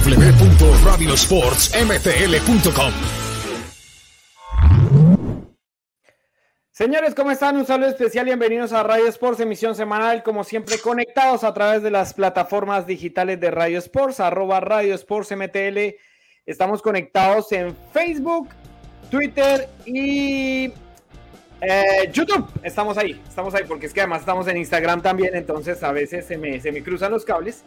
www.radiosportsmtl.com. Señores, ¿cómo están? Un saludo especial, bienvenidos a Radio Sports, emisión semanal, como siempre, conectados a través de las plataformas digitales de Radio Sports, arroba Radio Sports MTL. Estamos conectados en Facebook, Twitter y eh, YouTube, estamos ahí, estamos ahí, porque es que además estamos en Instagram también, entonces a veces se me, se me cruzan los cables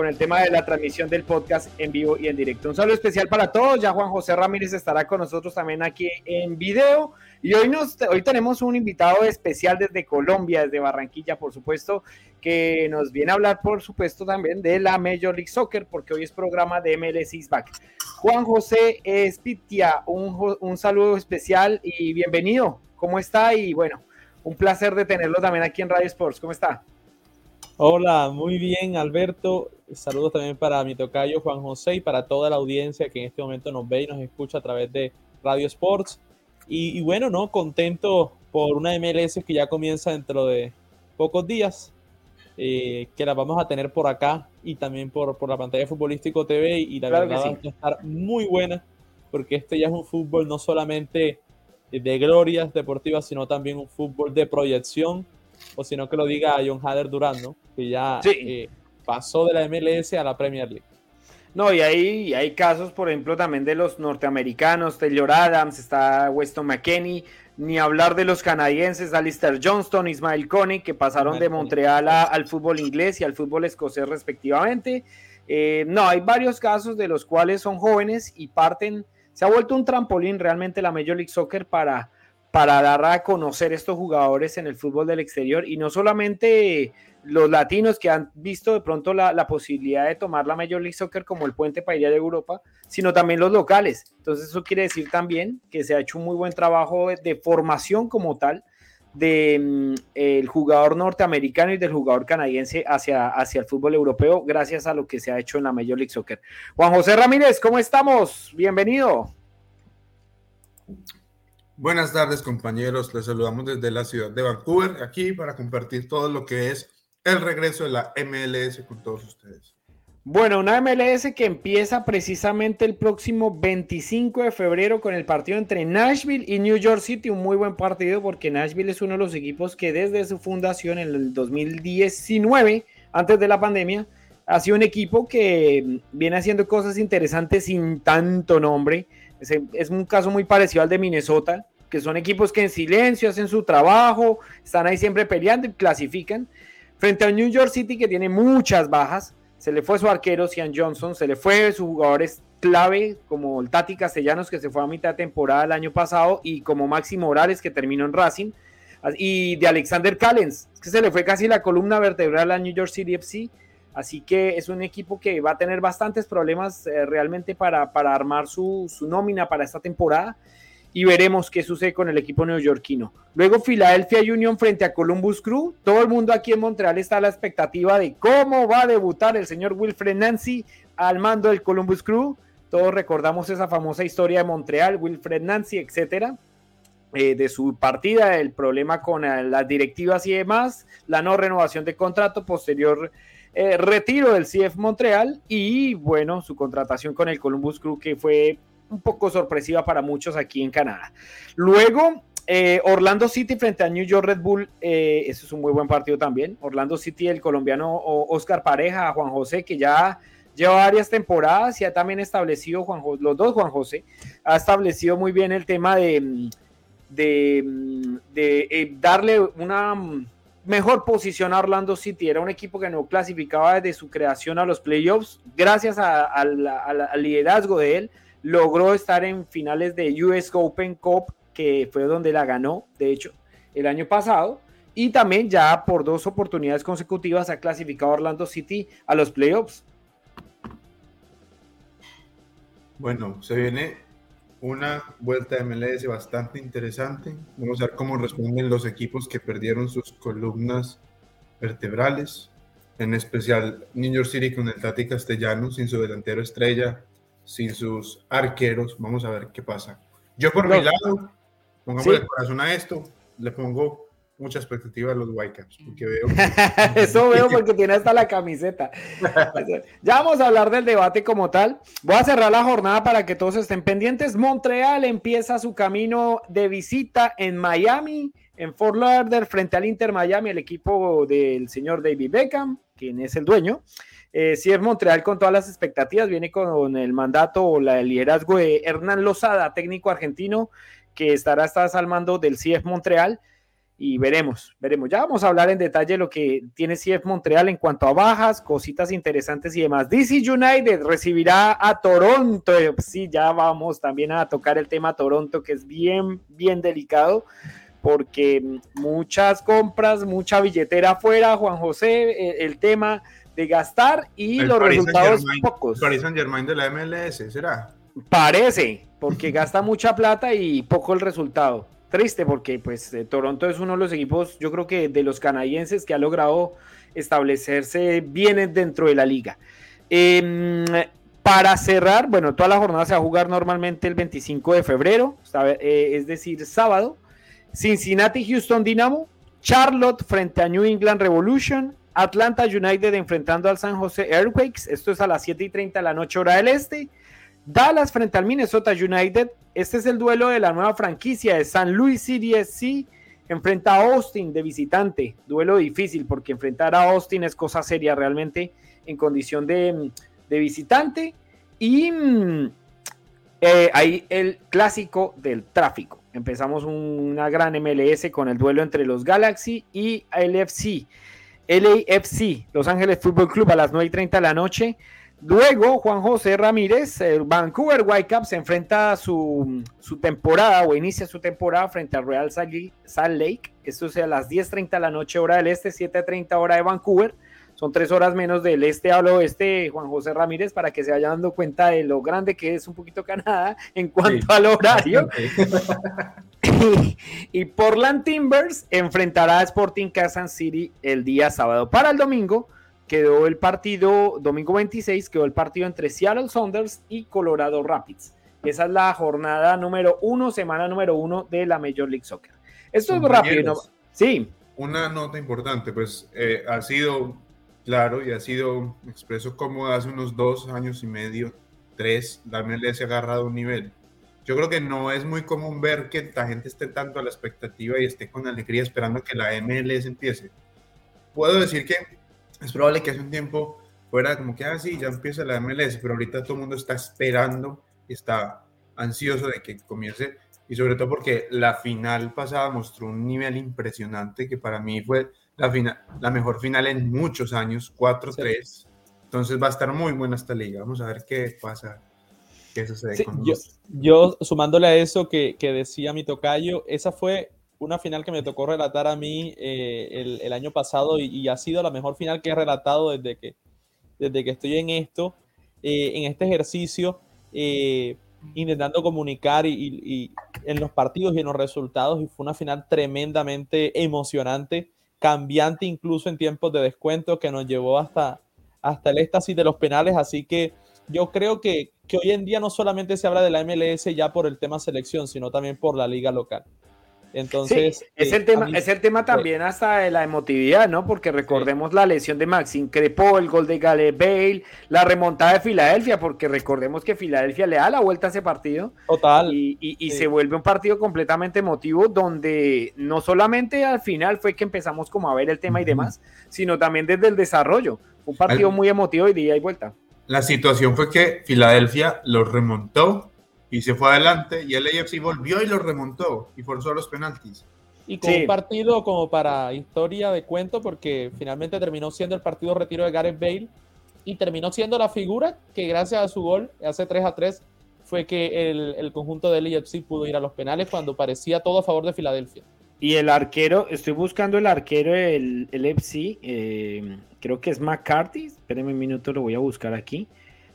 con el tema de la transmisión del podcast en vivo y en directo. Un saludo especial para todos, ya Juan José Ramírez estará con nosotros también aquí en video y hoy, nos, hoy tenemos un invitado especial desde Colombia, desde Barranquilla, por supuesto, que nos viene a hablar, por supuesto, también de la Major League Soccer, porque hoy es programa de MLS is Back. Juan José Espitia, un, un saludo especial y bienvenido. ¿Cómo está? Y bueno, un placer de tenerlo también aquí en Radio Sports. ¿Cómo está? Hola, muy bien, Alberto. Saludos también para mi tocayo Juan José y para toda la audiencia que en este momento nos ve y nos escucha a través de Radio Sports. Y, bueno, ¿no? Contento por una MLS que ya comienza dentro de pocos días, eh, que la vamos a tener por acá y también por, por la pantalla de Futbolístico TV y la verdad va a estar muy buena porque este ya es un fútbol no solamente de glorias deportivas, sino también un fútbol de proyección, o sino que lo diga John Hader Durán, ¿no? que ya eh, pasó de la MLS a la Premier League. No, y hay, hay casos, por ejemplo, también de los norteamericanos, Taylor Adams, está Weston McKenney, ni hablar de los canadienses, Alistair Johnston, Ismael Coney, que pasaron de Montreal al fútbol inglés y al fútbol escocés respectivamente. Eh, no, hay varios casos de los cuales son jóvenes y parten se ha vuelto un trampolín realmente la Major League Soccer para, para dar a conocer estos jugadores en el fútbol del exterior y no solamente los latinos que han visto de pronto la, posibilidad de tomar la Major League Soccer como el puente para ir a Europa, sino también los locales. Entonces eso quiere decir también que se ha hecho un muy buen trabajo de formación como tal del mm, el jugador norteamericano y del jugador canadiense hacia, hacia el fútbol europeo, gracias a lo que se ha hecho en la Major League Soccer. Juan José Ramírez, ¿cómo estamos? Bienvenido. Buenas tardes, compañeros. Les saludamos desde la ciudad de Vancouver, aquí para compartir todo lo que es el regreso de la MLS con todos ustedes. Bueno, una MLS que empieza precisamente el próximo 25 de febrero con el partido entre Nashville y New York City. Un muy buen partido porque Nashville es uno de los equipos que desde su fundación en el 2019, antes de la pandemia, ha sido un equipo que viene haciendo cosas interesantes sin tanto nombre. Es, un caso muy parecido al de Minnesota, que son equipos que en silencio hacen su trabajo, están ahí siempre peleando y clasifican. Frente a New York City que tiene muchas bajas se le fue su arquero, Cian Johnson, se le fue sus jugadores clave, como el Tati Castellanos, que se fue a mitad de temporada el año pasado, y como Maxi Morales, que terminó en Racing, y de Alexander Callens, que se le fue casi la columna vertebral a New York City FC. Así que es un equipo que va a tener bastantes problemas eh, realmente para, para armar su, su nómina para esta temporada y veremos qué sucede con el equipo neoyorquino. Luego Philadelphia Union frente a Columbus Crew. Todo el mundo aquí en Montreal está a la expectativa de cómo va a debutar el señor Wilfred Nancy al mando del Columbus Crew. Todos recordamos esa famosa historia de Montreal, Wilfred Nancy, etcétera. Eh, de su partida, el problema con eh, las directivas y demás, la no renovación de contrato, posterior eh, retiro del CF Montreal y bueno, su contratación con el Columbus Crew que fue un poco sorpresiva para muchos aquí en Canadá. Luego, eh, Orlando City frente a New York Red Bull, eh, eso es un muy buen partido también. Orlando City, el colombiano Oscar Pareja, Juan José, que ya lleva varias temporadas y ha también establecido, Juan los dos Juan José, ha establecido muy bien el tema de, de, eh, darle una mejor posición a Orlando City. Era un equipo que no clasificaba desde su creación a los playoffs, gracias al liderazgo de él logró estar en finales de US Open Cup, que fue donde la ganó, de hecho, el año pasado. Y también ya por dos oportunidades consecutivas ha clasificado Orlando City a los playoffs. Bueno, se viene una vuelta de MLS bastante interesante. Vamos a ver cómo responden los equipos que perdieron sus columnas vertebrales, en especial New York City con el Tati Castellano sin su delantero estrella sin sus arqueros. Vamos a ver qué pasa. Yo por mi lado, pongamos el corazón a esto, le pongo mucha expectativa de los Whitecaps, porque veo Eso veo porque tiene hasta la camiseta. ya vamos a hablar del debate como tal. Voy a cerrar la jornada para que todos estén pendientes. Montreal empieza su camino de visita en Miami, en Fort Lauderdale, frente al Inter Miami, el equipo del señor David Beckham, quien es el dueño. Eh, si es Montreal con todas las expectativas, viene con el mandato o el liderazgo de Hernán Lozada, técnico argentino, que estará hasta al mando del CF Montreal y veremos, veremos. Ya vamos a hablar en detalle lo que tiene CF Montreal en cuanto a bajas, cositas interesantes y demás. DC United recibirá a Toronto. Sí, ya vamos también a tocar el tema Toronto, que es bien, bien delicado, porque muchas compras, mucha billetera afuera, Juan José, el, tema de gastar y los resultados pocos. Paris Saint Germain de la MLS, ¿será? Parece, porque gasta mucha plata y poco el resultado triste porque pues eh, Toronto es uno de los equipos, yo creo que de los canadienses que ha logrado establecerse bien dentro de la liga. Em, para cerrar, bueno, toda la jornada se va a jugar normalmente el 25 de febrero, eh, es decir, sábado. Cincinnati, Houston Dynamo, Charlotte frente a New England Revolution, Atlanta United enfrentando al San Jose Earthquakes, esto es a las 7 y 30 de la noche hora del este. Dallas frente al Minnesota United. Este es el duelo de la nueva franquicia de San Luis City SC. Enfrenta a Austin de visitante. Duelo difícil porque enfrentar a Austin es cosa seria realmente en condición de, visitante. Y mm, eh, ahí el clásico del tráfico. Empezamos una gran MLS con el duelo entre los Galaxy y LFC. LAFC, Los Ángeles Fútbol Club a las 9 y 30 de la noche. Luego, Juan José Ramírez, el Vancouver Whitecaps se enfrenta a su, temporada o inicia su temporada frente al Real Salt Lake. Esto es a las 10.30 de la noche, hora del este, 7.30 hora de Vancouver. Son tres horas menos del este al oeste, Juan José Ramírez, para que se vayan dando cuenta de lo grande que es un poquito Canadá en cuanto al horario. y, Portland Timbers enfrentará a Sporting Kansas City el día sábado. Para el domingo, quedó el partido, domingo 26, quedó el partido entre Seattle Saunders y Colorado Rapids. Esa es la jornada número uno, semana número uno de la Major League Soccer. Esto es rápido, ¿no? Sí. Una nota importante, pues eh, ha sido claro y ha sido expreso como hace unos dos años y medio, tres, la MLS ha agarrado un nivel. Yo creo que no es muy común ver que la gente esté tanto a la expectativa y esté con alegría esperando que la MLS empiece. Puedo decir que es probable que hace un tiempo fuera como que, ah, ya empieza la MLS, pero ahorita todo el mundo está esperando, está ansioso de que comience, y sobre todo porque la final pasada mostró un nivel impresionante que para mí fue la, final, la mejor final en muchos años, 4-3. Entonces va a estar muy buena esta liga. Vamos a ver qué pasa, qué sucede con yo, yo, sumándole a eso que, que decía mi tocayo, esa fue una final que me tocó relatar a mí eh, el, año pasado y, ha sido la mejor final que he relatado desde que, desde que estoy en esto, eh, en este ejercicio, eh, intentando comunicar y, en los partidos y en los resultados. Y fue una final tremendamente emocionante, cambiante incluso en tiempos de descuento que nos llevó hasta, hasta el éxtasis de los penales. Así que yo creo que, que hoy en día no solamente se habla de la MLS ya por el tema selección, sino también por la liga local. Entonces, es, el tema, es el tema también hasta de la emotividad, ¿no? Porque recordemos la lesión de Maxim Crepo, el gol de Gale Bale, la remontada de Filadelfia, porque recordemos que Filadelfia le da la vuelta a ese partido. Total. Y, se vuelve un partido completamente emotivo, donde no solamente al final fue que empezamos como a ver el tema y demás, sino también desde el desarrollo. Un partido muy emotivo y de ida y vuelta. La situación fue que Filadelfia lo remontó y se fue adelante y el AFC volvió y lo remontó y forzó los penaltis. Y con un partido como para historia de cuento, porque finalmente terminó siendo el partido retiro de Gareth Bale y terminó siendo la figura que gracias a su gol, hace 3 a 3, fue que el, el conjunto del AFC pudo ir a los penales cuando parecía todo a favor de Filadelfia. Y el arquero, estoy buscando el arquero del el FC, eh, creo que es McCarthy, espérenme un minuto, lo voy a buscar aquí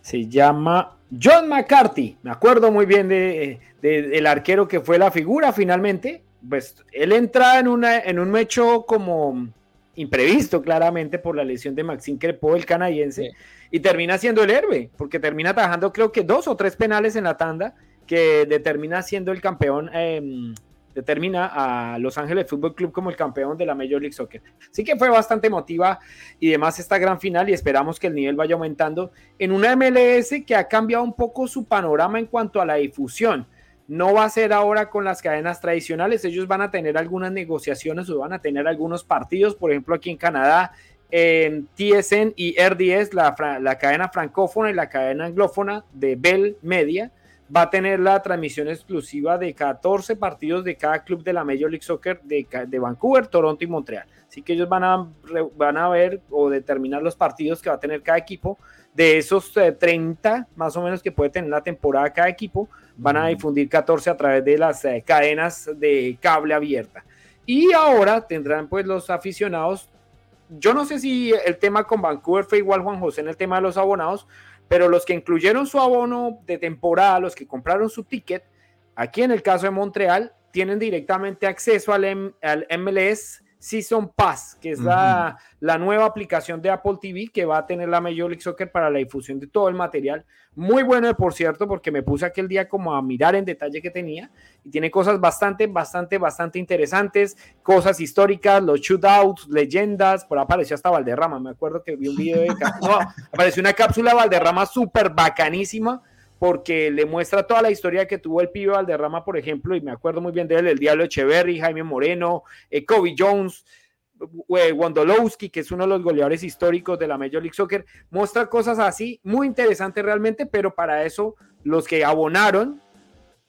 se llama John McCarthy. Me acuerdo muy bien de, del arquero que fue la figura finalmente. Pues él entra en, una, en un hecho como imprevisto claramente por la lesión de Maxime Crepo, el canadiense, y termina siendo el héroe, porque termina atajando creo que dos o tres penales en la tanda que determina siendo el campeón em, determina a Los Ángeles Fútbol Club como el campeón de la Major League Soccer. Así que fue bastante emotiva y demás esta gran final y esperamos que el nivel vaya aumentando en una MLS que ha cambiado un poco su panorama en cuanto a la difusión. No va a ser ahora con las cadenas tradicionales, ellos van a tener algunas negociaciones o van a tener algunos partidos, por ejemplo aquí en Canadá, en TSN y RDS, la, la cadena francófona y la cadena anglófona de Bell Media va a tener la transmisión exclusiva de 14 partidos de cada club de la Major League Soccer de, de, Vancouver, Toronto y Montreal. Así que ellos van a, van a ver o determinar los partidos que va a tener cada equipo. De esos 30 eh, más o menos que puede tener la temporada cada equipo, van a difundir 14 a través de las eh, cadenas de cable abierta. Y ahora tendrán pues los aficionados. Yo no sé si el tema con Vancouver fue igual, Juan José, en el tema de los abonados, pero los que incluyeron su abono de temporada, los que compraron su ticket, aquí en el caso de Montreal, tienen directamente acceso al, al MLS Season Pass, que es la, la, nueva aplicación de Apple TV que va a tener la Major League Soccer para la difusión de todo el material. Muy bueno, por cierto, porque me puse aquel día como a mirar en detalle que tenía y tiene cosas bastante, bastante, bastante interesantes, cosas históricas, los shootouts, leyendas, por apareció hasta Valderrama, me acuerdo que vi un video de... No, apareció una cápsula de Valderrama súper bacanísima porque le muestra toda la historia que tuvo el pibe Valderrama, por ejemplo, y me acuerdo muy bien de él, el Diablo Echeverry, Jaime Moreno, eh, Kobe Jones, eh, Wondolowski, que es uno de los goleadores históricos de la Major League Soccer, muestra cosas así, muy interesantes realmente, pero para eso los que abonaron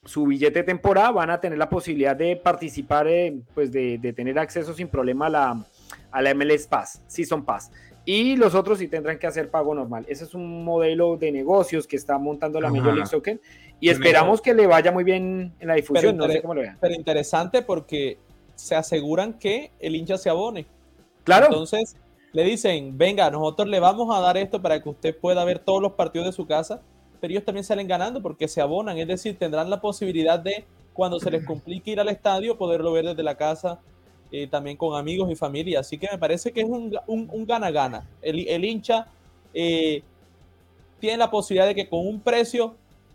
su billete de temporada van a tener la posibilidad de participar, eh, pues de, tener acceso sin problema a la, a la MLS Pass, Season Pass y los otros sí tendrán que hacer pago normal. Ese es un modelo de negocios que está montando la Major League Soccer y esperamos que le vaya muy bien en la difusión. Pero, no sé cómo lo vean. Pero interesante porque se aseguran que el hincha se abone. Claro. Entonces le dicen, venga, nosotros le vamos a dar esto para que usted pueda ver todos los partidos de su casa, pero ellos también salen ganando porque se abonan, es decir, tendrán la posibilidad de, cuando se les complique ir al estadio, poderlo ver desde la casa eh, también con amigos y familia. Así que me parece que es un gana-gana. el, el, hincha eh, tiene la posibilidad de que con un precio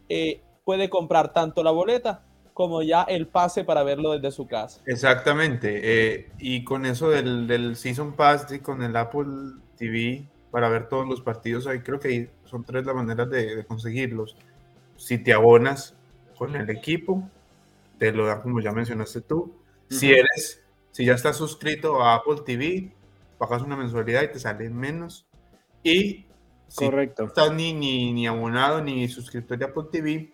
eh, puede comprar tanto la boleta como ya el pase para verlo desde su casa. Exactamente. y con eso del, del, Season Pass y con el Apple TV para ver todos los partidos, ahí creo que son tres las maneras de, de conseguirlos. Si te abonas con el equipo, te lo dan como ya mencionaste tú. Si eres si ya estás suscrito a Apple TV, pagas una mensualidad y te sale menos. Y si Correcto. no estás ni, ni, ni abonado ni suscriptor de Apple TV,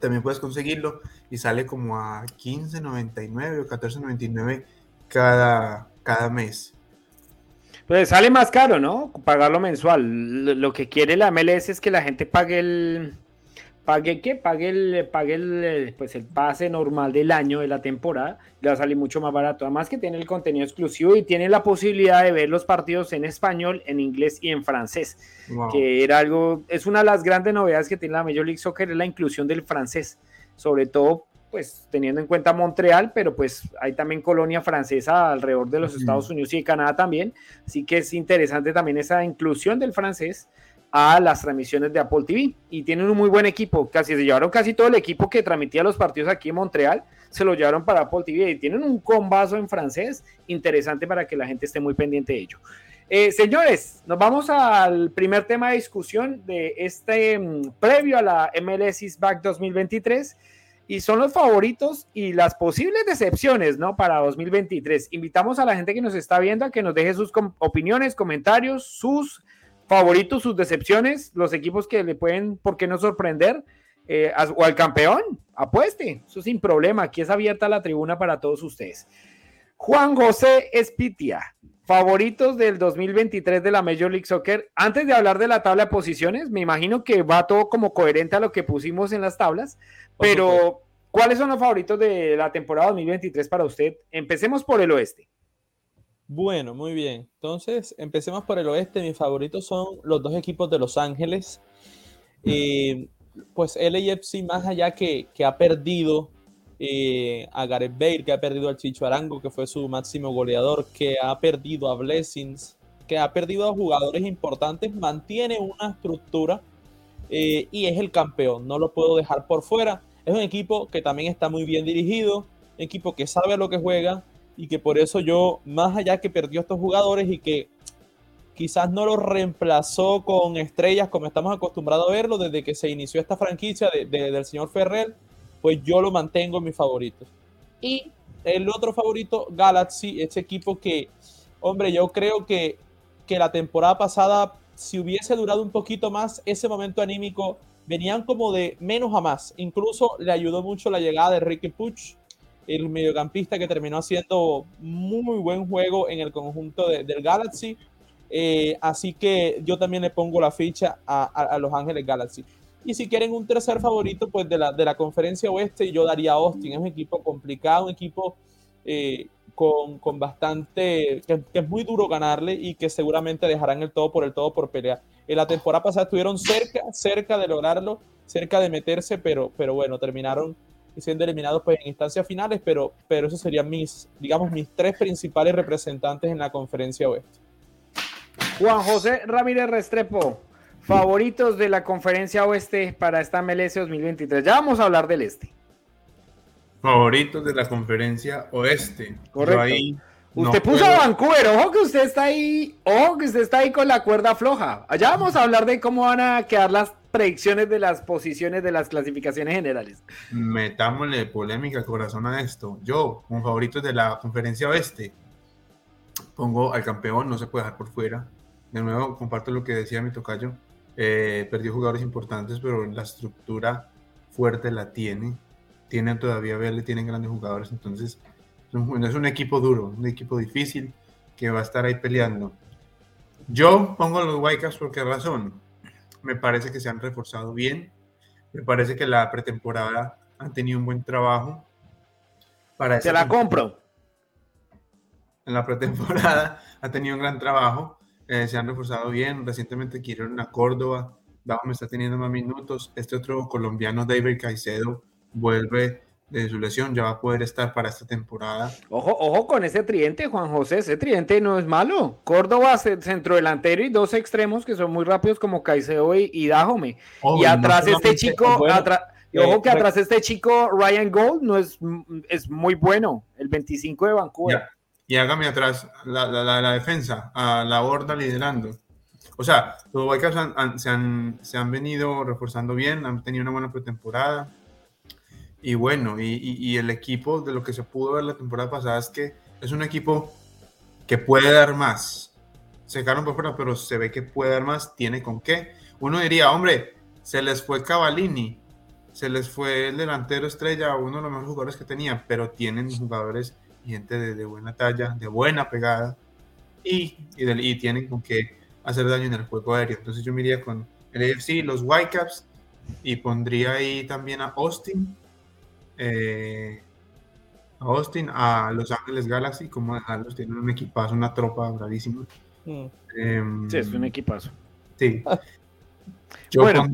también puedes conseguirlo y sale como a 15.99 o 14.99 cada, cada mes. Pues sale más caro, ¿no? Pagarlo mensual. Lo que quiere la MLS es que la gente pague el, pague que pague el, pague el, pues el pase normal del año de la temporada, le va a salir mucho más barato. Además que tiene el contenido exclusivo y tiene la posibilidad de ver los partidos en español, en inglés y en francés, que era algo, es una de las grandes novedades que tiene la Major League Soccer, es la inclusión del francés, sobre todo pues teniendo en cuenta Montreal, pero pues hay también colonia francesa alrededor de los Estados Unidos y de Canadá también, así que es interesante también esa inclusión del francés a las transmisiones de Apple TV y tienen un muy buen equipo, casi se llevaron casi todo el equipo que transmitía los partidos aquí en Montreal, se lo llevaron para Apple TV y tienen un combazo en francés interesante para que la gente esté muy pendiente de ello. Eh, señores, nos vamos al primer tema de discusión de este mm, previo a la MLS Back 2023 y son los favoritos y las posibles decepciones, ¿no? Para 2023. Invitamos a la gente que nos está viendo a que nos deje sus opiniones, comentarios, sus favoritos, sus decepciones, los equipos que le pueden, ¿por qué no sorprender? Eh, o al campeón, apueste, eso sin problema, aquí es abierta la tribuna para todos ustedes. Juan José Espitia, favoritos del 2023 de la Major League Soccer. Antes de hablar de la tabla de posiciones, me imagino que va todo como coherente a lo que pusimos en las tablas, pero ¿cuáles son los favoritos de la temporada 2023 para usted? Empecemos por el oeste. Bueno, muy bien. Entonces, empecemos por el oeste. Mis favoritos son los dos equipos de Los Ángeles. Eh, pues LAFC, más allá que, que ha perdido eh, a Gareth Bale, que ha perdido al Chicho Arango, que fue su máximo goleador, que ha perdido a Blessings, que ha perdido a jugadores importantes, mantiene una estructura eh, y es el campeón. No lo puedo dejar por fuera. Es un equipo que también está muy bien dirigido, equipo que sabe lo que juega y que por eso yo, más allá que perdió estos jugadores y que quizás no lo reemplazó con estrellas como estamos acostumbrados a verlo desde que se inició esta franquicia del señor Ferrer, pues yo lo mantengo en mis favoritos. Y el otro favorito, Galaxy, ese equipo que, hombre, yo creo que, que la temporada pasada, si hubiese durado un poquito más, ese momento anímico, venían como de menos a más. Incluso le ayudó mucho la llegada de Ricky Puch, el mediocampista que terminó haciendo muy buen juego en el conjunto del Galaxy. Eh, así que yo también le pongo la ficha a, Los Ángeles Galaxy. Y si quieren un tercer favorito, pues de la, de la conferencia oeste, yo daría a Austin. Es un equipo complicado, un equipo eh, con, con, bastante, que, es muy duro ganarle y que seguramente dejarán el todo por el todo por pelear. En la temporada pasada estuvieron cerca, cerca de lograrlo, cerca de meterse, pero, pero bueno, terminaron siendo eliminados pues, en instancias finales, pero, pero esos serían mis, digamos, mis tres principales representantes en la conferencia oeste. Juan José Ramírez Restrepo, favoritos de la conferencia oeste para esta MLS 2023. Ya vamos a hablar del este. Favoritos de la conferencia oeste. Correcto. usted puso a Vancouver, ojo que usted está ahí, ojo que usted está ahí con la cuerda floja. Allá vamos a hablar de cómo van a quedar las predicciones de las posiciones de las clasificaciones generales. Metámosle polémica corazón a esto. Yo, como favoritos de la conferencia oeste, pongo al campeón, no se puede dejar por fuera. De nuevo, comparto lo que decía mi tocayo. Eh, perdió jugadores importantes, pero la estructura fuerte la tiene. Tienen todavía verle, tienen grandes jugadores. Entonces, no es un equipo duro, un equipo difícil que va a estar ahí peleando. Yo pongo los Whitecaps por qué razón me parece que se han reforzado bien. Me parece que la pretemporada han tenido un buen trabajo. Para Se la compro. En la pretemporada ha tenido un gran trabajo. Eh, se han reforzado bien. Recientemente adquirieron a Córdoba. me está teniendo más minutos. Este otro colombiano, David Caicedo, vuelve de su lesión, ya va a poder estar para esta temporada. Ojo, ojo con ese tridente, Juan José, ese tridente no es malo. Córdoba, centro delantero y dos extremos que son muy rápidos como Caicedo y, y Dajome. y atrás este chico, y ojo eh, que atrás este chico Ryan Gold no es, es muy bueno, el 25 de Vancouver. Y hágame atrás la, la, defensa, a la horda liderando. O sea, los Whitecaps se, han, se han venido reforzando bien, han tenido una buena pretemporada y bueno, y, el equipo de lo que se pudo ver la temporada pasada es que es un equipo que puede dar más. Se quedaron por fuera, pero se ve que puede dar más, tiene con qué. Uno diría, hombre, se les fue Cavallini, se les fue el delantero estrella, uno de los mejores jugadores que tenía, pero tienen jugadores gente de, buena talla, de buena pegada, y, y, tienen con qué hacer daño en el juego aéreo. Entonces yo me iría con el AFC, los Whitecaps, y pondría ahí también a Austin eh, a Austin, a Los Ángeles Galaxy, como dejarlos, tienen un equipazo, una tropa bravísima. Mm. Em, sí, es un equipazo. Sí. bueno.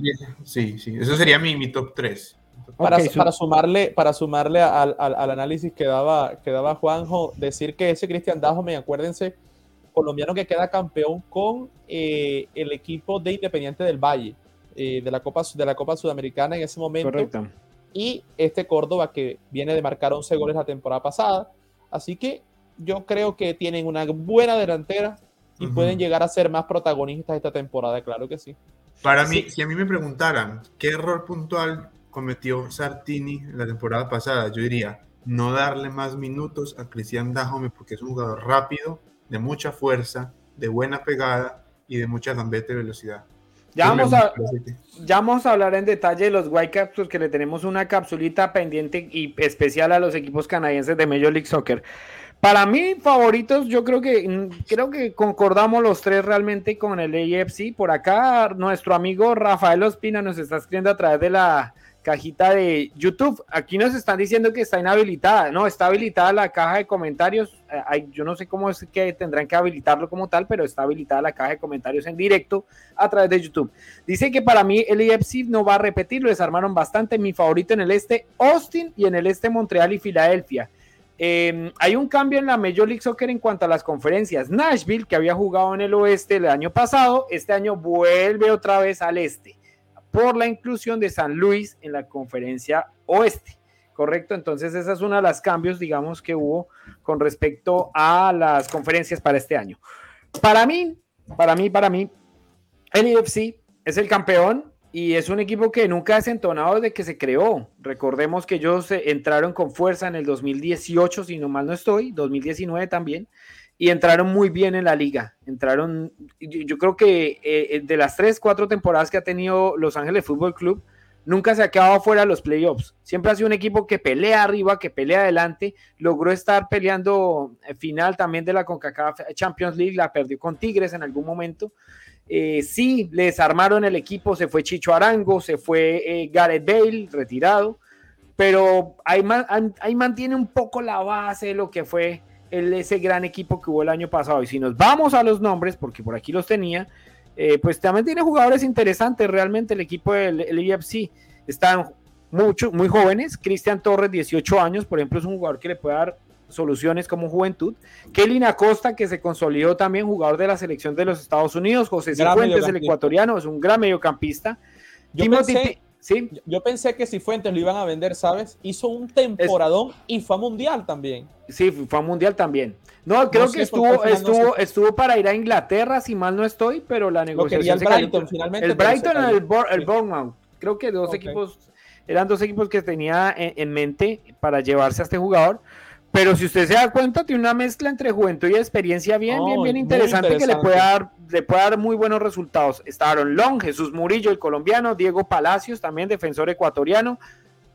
sí, sí, eso sería mi, mi top 3. Para, para, sumarle, para sumarle al, al, análisis que daba, que daba Juanjo, decir que ese Cristian Dajome, acuérdense, colombiano que queda campeón con eh, el equipo de Independiente del Valle, eh, de, la Copa, de la Copa Sudamericana en ese momento. Correcto y este Córdoba que viene de marcar 11 goles la temporada pasada. Así que yo creo que tienen una buena delantera y pueden llegar a ser más protagonistas esta temporada, claro que sí. Para mí, si a mí me preguntaran qué error puntual cometió Sartini en la temporada pasada, yo diría no darle más minutos a Cristian Dajome porque es un jugador rápido, de mucha fuerza, de buena pegada y de mucha gambeta y velocidad. Ya vamos, a, ya vamos a hablar en detalle de los Whitecaps porque le tenemos una capsulita pendiente y especial a los equipos canadienses de Major League Soccer. Para mí, favoritos, yo creo que mm, creo que concordamos los tres realmente con el AFC. Por acá, nuestro amigo Rafael Ospina nos está escribiendo a través de la cajita de YouTube. Aquí nos están diciendo que está inhabilitada. No, está habilitada la caja de comentarios. Eh, yo no sé cómo es que tendrán que habilitarlo como tal, pero está habilitada la caja de comentarios en directo a través de YouTube. Dice que para mí el EFC no va a repetir, lo desarmaron bastante. Mi favorito en el este, Austin, y en el este, Montreal y Filadelfia. Em, hay un cambio en la Major League Soccer en cuanto a las conferencias. Nashville, que había jugado en el oeste el año pasado, este año vuelve otra vez al este por la inclusión de San Luis en la conferencia oeste. correcto. Entonces, esa es una de las cambios, digamos, que hubo con respecto a las conferencias para este año. Para mí, para mí, para mí, el UFC es el campeón y es un equipo que nunca ha desentonado desde que se creó. Recordemos que ellos eh, entraron con fuerza en el 2018, si no mal no estoy, 2019 también, y entraron muy bien en la liga. Entraron, yo, creo que eh, de las tres, cuatro temporadas que ha tenido Los Ángeles Fútbol Club, nunca se ha quedado fuera de los playoffs. Siempre ha sido un equipo que pelea arriba, que pelea adelante. Logró estar peleando eh, final también de la CONCACAF Champions League, la perdió con Tigres en algún momento. Eh, sí, le desarmaron el equipo, se fue Chicho Arango, se fue eh, Gareth Bale, retirado, pero ahí, ahí, mantiene un poco la base de lo que fue el, ese gran equipo que hubo el año pasado. Y si nos vamos a los nombres, porque por aquí los tenía, eh, pues también tiene jugadores interesantes realmente el equipo del el Están mucho, muy jóvenes, Cristian Torres, 18 años, por ejemplo, es un jugador que le puede dar soluciones como juventud. Kelly Acosta, que se consolidó también jugador de la selección de los Estados Unidos. José Cifuentes, el ecuatoriano, es un gran mediocampista. Yo pensé, ¿sí? yo pensé que Cifuentes lo iban a vender, ¿sabes? Hizo un temporadón y fue a mundial también. Sí, fue a mundial también. No, creo que estuvo, estuvo, estuvo para ir a Inglaterra, si mal no estoy, pero la negociación. el Brighton, finalmente. El Brighton o el, Bournemouth. Creo que dos equipos, eran dos equipos que tenía en mente para llevarse a este jugador pero si usted se da cuenta, tiene una mezcla entre juventud y experiencia bien, bien, bien interesante, que le puede, dar, le puede dar muy buenos resultados. Está Aaron Long, Jesús Murillo, el colombiano, Diego Palacios, también defensor ecuatoriano,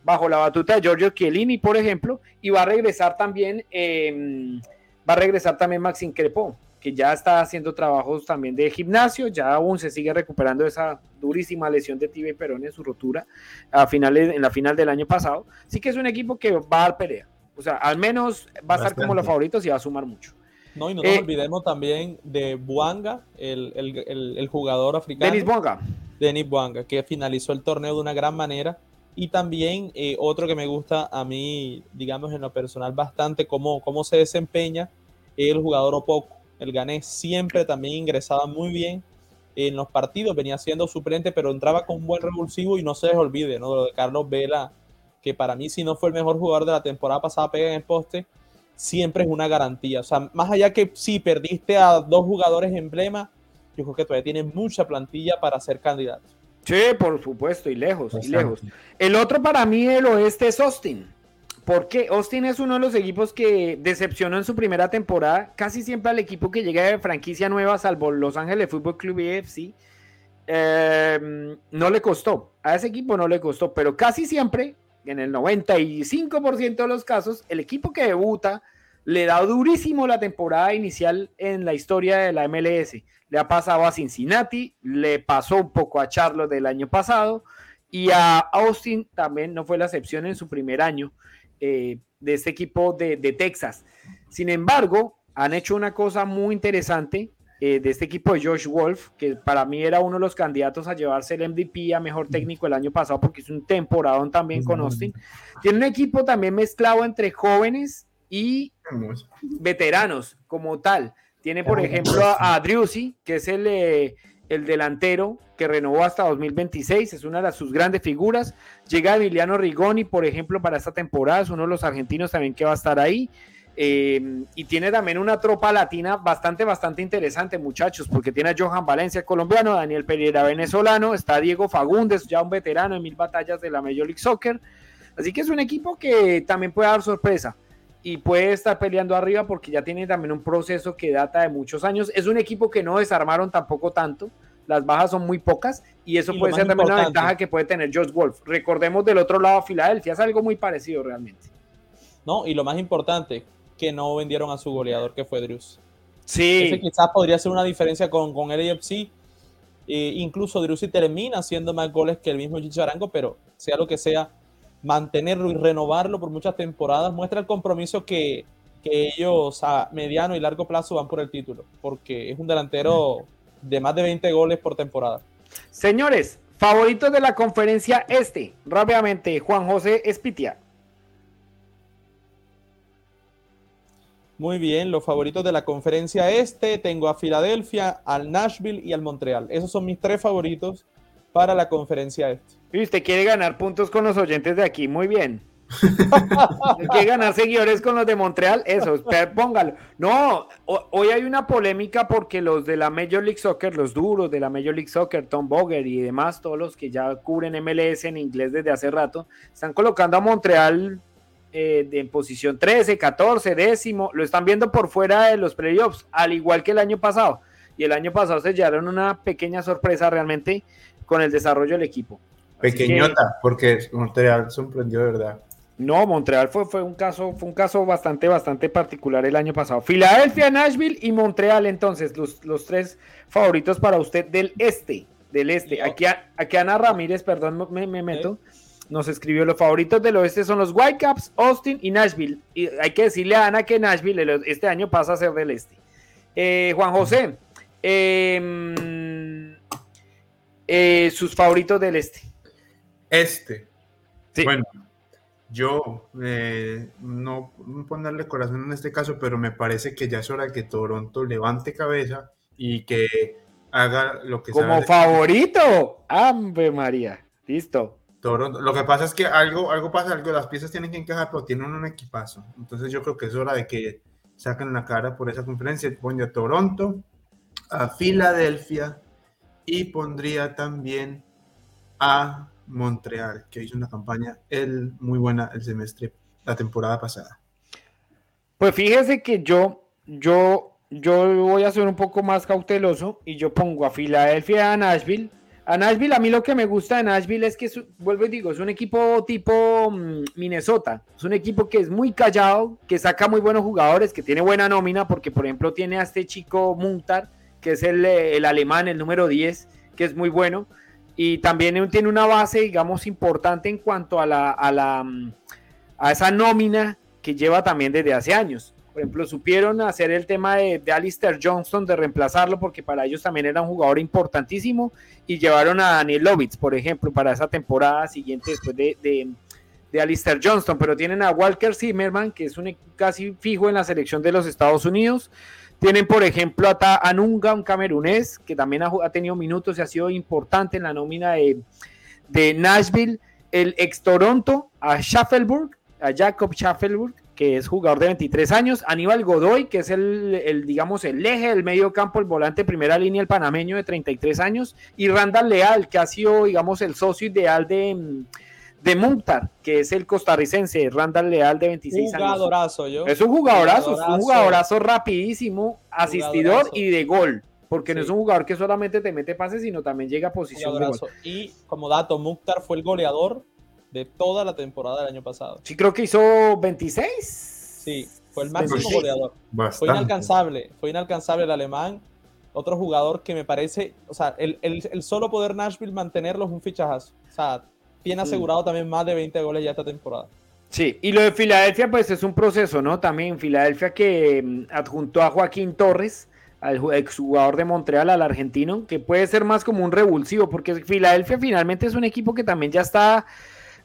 bajo la batuta de Giorgio Chiellini, por ejemplo, y va a regresar también, em, va a regresar también Maxim Crepo, que ya está haciendo trabajos también de gimnasio, ya aún se sigue recuperando esa durísima lesión de tibia y perón en su rotura a finales, en la final del año pasado. Así que es un equipo que va a dar pelea. O sea, al menos va a estar como los favoritos y va a sumar mucho. No, y no nos eh, olvidemos también de Buanga, el, el, el, jugador africano. Denis Buanga. Denis Buanga, que finalizó el torneo de una gran manera. Y también eh, otro que me gusta a mí, digamos en lo personal, bastante cómo, cómo se desempeña, el jugador Opoco. El Gané siempre también ingresaba muy bien en los partidos, venía siendo suplente, pero entraba con un buen revulsivo y no se les olvide, ¿no? Lo de Carlos Vela que para mí si no fue el mejor jugador de la temporada pasada pega en el poste, siempre es una garantía. O sea, más allá que si perdiste a dos jugadores emblema, yo creo que todavía tiene mucha plantilla para ser candidato. Sí, por supuesto, y lejos, y lejos. El otro para mí del oeste es Austin. Porque Austin es uno de los equipos que decepcionó en su primera temporada. Casi siempre al equipo que llega de franquicia nueva, salvo Los Ángeles Fútbol Club y EFC, eh, no le costó. A ese equipo no le costó, pero casi siempre en el 95% de los casos, el equipo que debuta le da durísimo la temporada inicial en la historia de la MLS. Le ha pasado a Cincinnati, le pasó un poco a Charlotte del año pasado y a Austin también no fue la excepción en su primer año eh, de este equipo de, de Texas. Sin embargo, han hecho una cosa muy interesante eh, de este equipo de Josh Wolf, que para mí era uno de los candidatos a llevarse el MVP a mejor técnico el año pasado, porque es un temporadón también con Austin. Tiene un equipo también mezclado entre jóvenes y veteranos, como tal. Tiene, por ejemplo, a, a que es el, eh, el delantero que renovó hasta 2026, es una de sus grandes figuras. Llega Emiliano Rigoni, por ejemplo, para esta temporada, es uno de los argentinos también que va a estar ahí. Eh, y tiene también una tropa latina bastante, bastante interesante, muchachos, porque tiene a Johan Valencia, colombiano, Daniel Pereira, venezolano, está Diego Fagundes, ya un veterano en mil batallas de la Major League Soccer. Así que es un equipo que también puede dar sorpresa y puede estar peleando arriba porque ya tiene también un proceso que data de muchos años. Es un equipo que no desarmaron tampoco tanto, las bajas son muy pocas y eso puede ser también una ventaja que puede tener Josh Wolf. Recordemos del otro lado, Filadelfia es algo muy parecido realmente. No, y lo más importante, que no vendieron a su goleador, que fue Drews. Sí. Ese quizás podría ser una diferencia con, con el AFC. Eh, incluso Drews termina haciendo más goles que el mismo Chicharango, pero sea lo que sea, mantenerlo y renovarlo por muchas temporadas muestra el compromiso que, que ellos a mediano y largo plazo van por el título, porque es un delantero de más de 20 goles por temporada. Señores, favoritos de la conferencia este, rápidamente, Juan José Espitia. Muy bien, los favoritos de la conferencia este, tengo a Filadelfia, al Nashville y al Montreal. Esos son mis tres favoritos para la conferencia este. Y usted quiere ganar puntos con los oyentes de aquí, muy bien. que ganar seguidores con los de Montreal, eso, póngalo. No, hoy hay una polémica porque los de la Major League Soccer, los duros de la Major League Soccer, Tom Boger y demás, todos los que ya cubren MLS en inglés desde hace rato, están colocando a Montreal eh, en posición 13, 14, décimo, lo están viendo por fuera de los playoffs, al igual que el año pasado. Y el año pasado se llevaron una pequeña sorpresa realmente con el desarrollo del equipo. Pequeñota, porque Montreal sorprendió de verdad. No, Montreal fue, fue, un caso, fue un caso bastante, bastante particular el año pasado. Filadelfia, Nashville y Montreal, entonces, los, los tres favoritos para usted del este. Del este. Aquí, aquí Ana Ramírez, perdón, me, meto. Nos escribió los favoritos del oeste son los Whitecaps, Austin y Nashville. Y hay que decirle a Ana que Nashville este año pasa a ser del este. Eh, Juan José, em, eh, sus favoritos del este. Este. Bueno, yo eh, no, ponerle corazón en este caso, pero me parece que ya es hora que Toronto levante cabeza y que haga lo que Como favorito, ¡Ambe María! Listo. Toronto. Lo que pasa es que algo, algo pasa, algo, las piezas tienen que encajar, pero tienen un equipazo. Entonces yo creo que es hora de que saquen la cara por esa conferencia. Pondría a Toronto, a Filadelfia y pondría también a Montreal, que hizo una campaña el, muy buena el semestre, la temporada pasada. Pues fíjese que yo, yo, yo voy a ser un poco más cauteloso y yo pongo a Filadelfia a Nashville. A Nashville, a mí lo que me gusta de Nashville es que, vuelvo y digo, es un equipo tipo mm, Minnesota. Es un equipo que es muy callado, que saca muy buenos jugadores, que tiene buena nómina, porque por ejemplo tiene a este chico Muntar, que es el, el alemán, el número 10, que es muy bueno y también tiene una base, digamos, importante en cuanto a, la, a, la, a esa nómina que lleva también desde hace años. Por ejemplo, supieron hacer el tema de, de Alistair Johnston, de reemplazarlo, porque para ellos también era un jugador importantísimo, y llevaron a Daniel Lovitz, por ejemplo, para esa temporada siguiente después de, de, de Alistair Johnston, pero tienen a Walker Zimmerman, que es un casi fijo en la selección de los Estados Unidos, tienen, por ejemplo, a Anunga, un camerunés, que también ha, tenido minutos y ha sido importante en la nómina de, Nashville. El ex Toronto, a Schaffelburg, a Jacob Schaffelburg, que es jugador de 23 años. Aníbal Godoy, que es el, digamos, el eje del medio campo, el volante primera línea, el panameño de 33 años. Y Randall Leal, que ha sido, digamos, el socio ideal de de Muntar, que es el costarricense, Randall Leal de 26 jugadorazo, Yo. Es un jugadorazo, es un jugadorazo rapidísimo, asistidor y de gol. Porque no es un jugador que solamente te mete pases, sino también llega a posición de gol. Y como dato, Mukhtar fue el goleador de toda la temporada del año pasado. Sí, creo que hizo 26. Sí, fue el máximo goleador. Fue inalcanzable, fue inalcanzable el alemán. Otro jugador que me parece, o sea, el, el, el solo poder Nashville mantenerlo es un fichajazo. O sea, tiene asegurado también más de 20 goles ya esta temporada. Sí, y lo de Filadelfia, pues es un proceso, ¿no? También Filadelfia que mm, adjuntó a Joaquín Torres, al exjugador de Montreal, al argentino, que puede ser más como un revulsivo, porque Filadelfia finalmente es un equipo que también ya está,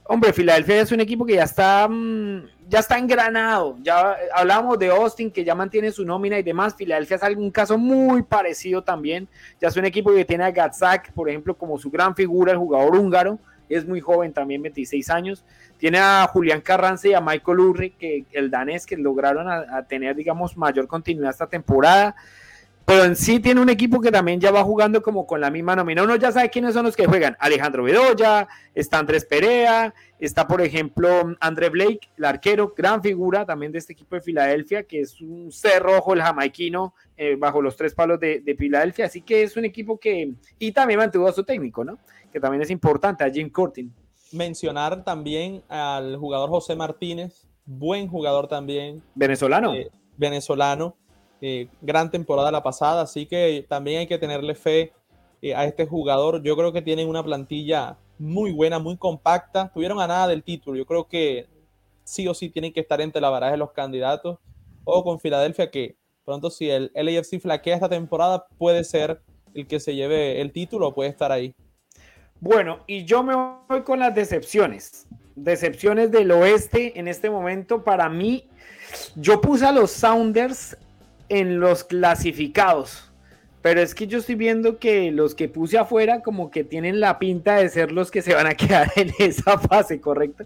hombre, Filadelfia es un equipo que ya está, mm, ya está engranado. Ya hablamos de Austin, que ya mantiene su nómina y demás. Filadelfia es algún caso muy parecido también. Ya es un equipo que tiene a Gatzak, por ejemplo, como su gran figura, el jugador húngaro es muy joven, también 26 años. Tiene a Julián Carranza y a Michael Urri, que el danés, que lograron a, tener, digamos, mayor continuidad esta temporada. Pero en sí tiene un equipo que también ya va jugando como con la misma nómina. Uno ya sabe quiénes son los que juegan. Alejandro Bedoya, está Andrés Perea, está por ejemplo André Blake, el arquero, gran figura también de este equipo de Filadelfia, que es un cerrojo, el jamaiquino, eh, bajo los tres palos de, de, Filadelfia. Así que es un equipo que... Y también mantuvo a su técnico, ¿no? que también es importante, a Jim Curtin. Mencionar también al jugador José Martínez, buen jugador también. Venezolano. Eh, venezolano. Eh, gran temporada la pasada, así que también hay que tenerle fe eh, a este jugador. Yo creo que tienen una plantilla muy buena, muy compacta. Tuvieron a nada del título. Yo creo que sí o sí tienen que estar entre la baraja de los candidatos. O con Filadelfia, que pronto si el LAFC flaquea esta temporada, puede ser el que se lleve el título puede estar ahí. Bueno, y yo me voy con las decepciones. Decepciones del oeste en este momento. Para mí, yo puse a los Sounders en los clasificados. Pero es que yo estoy viendo que los que puse afuera como que tienen la pinta de ser los que se van a quedar en esa fase, ¿correcto?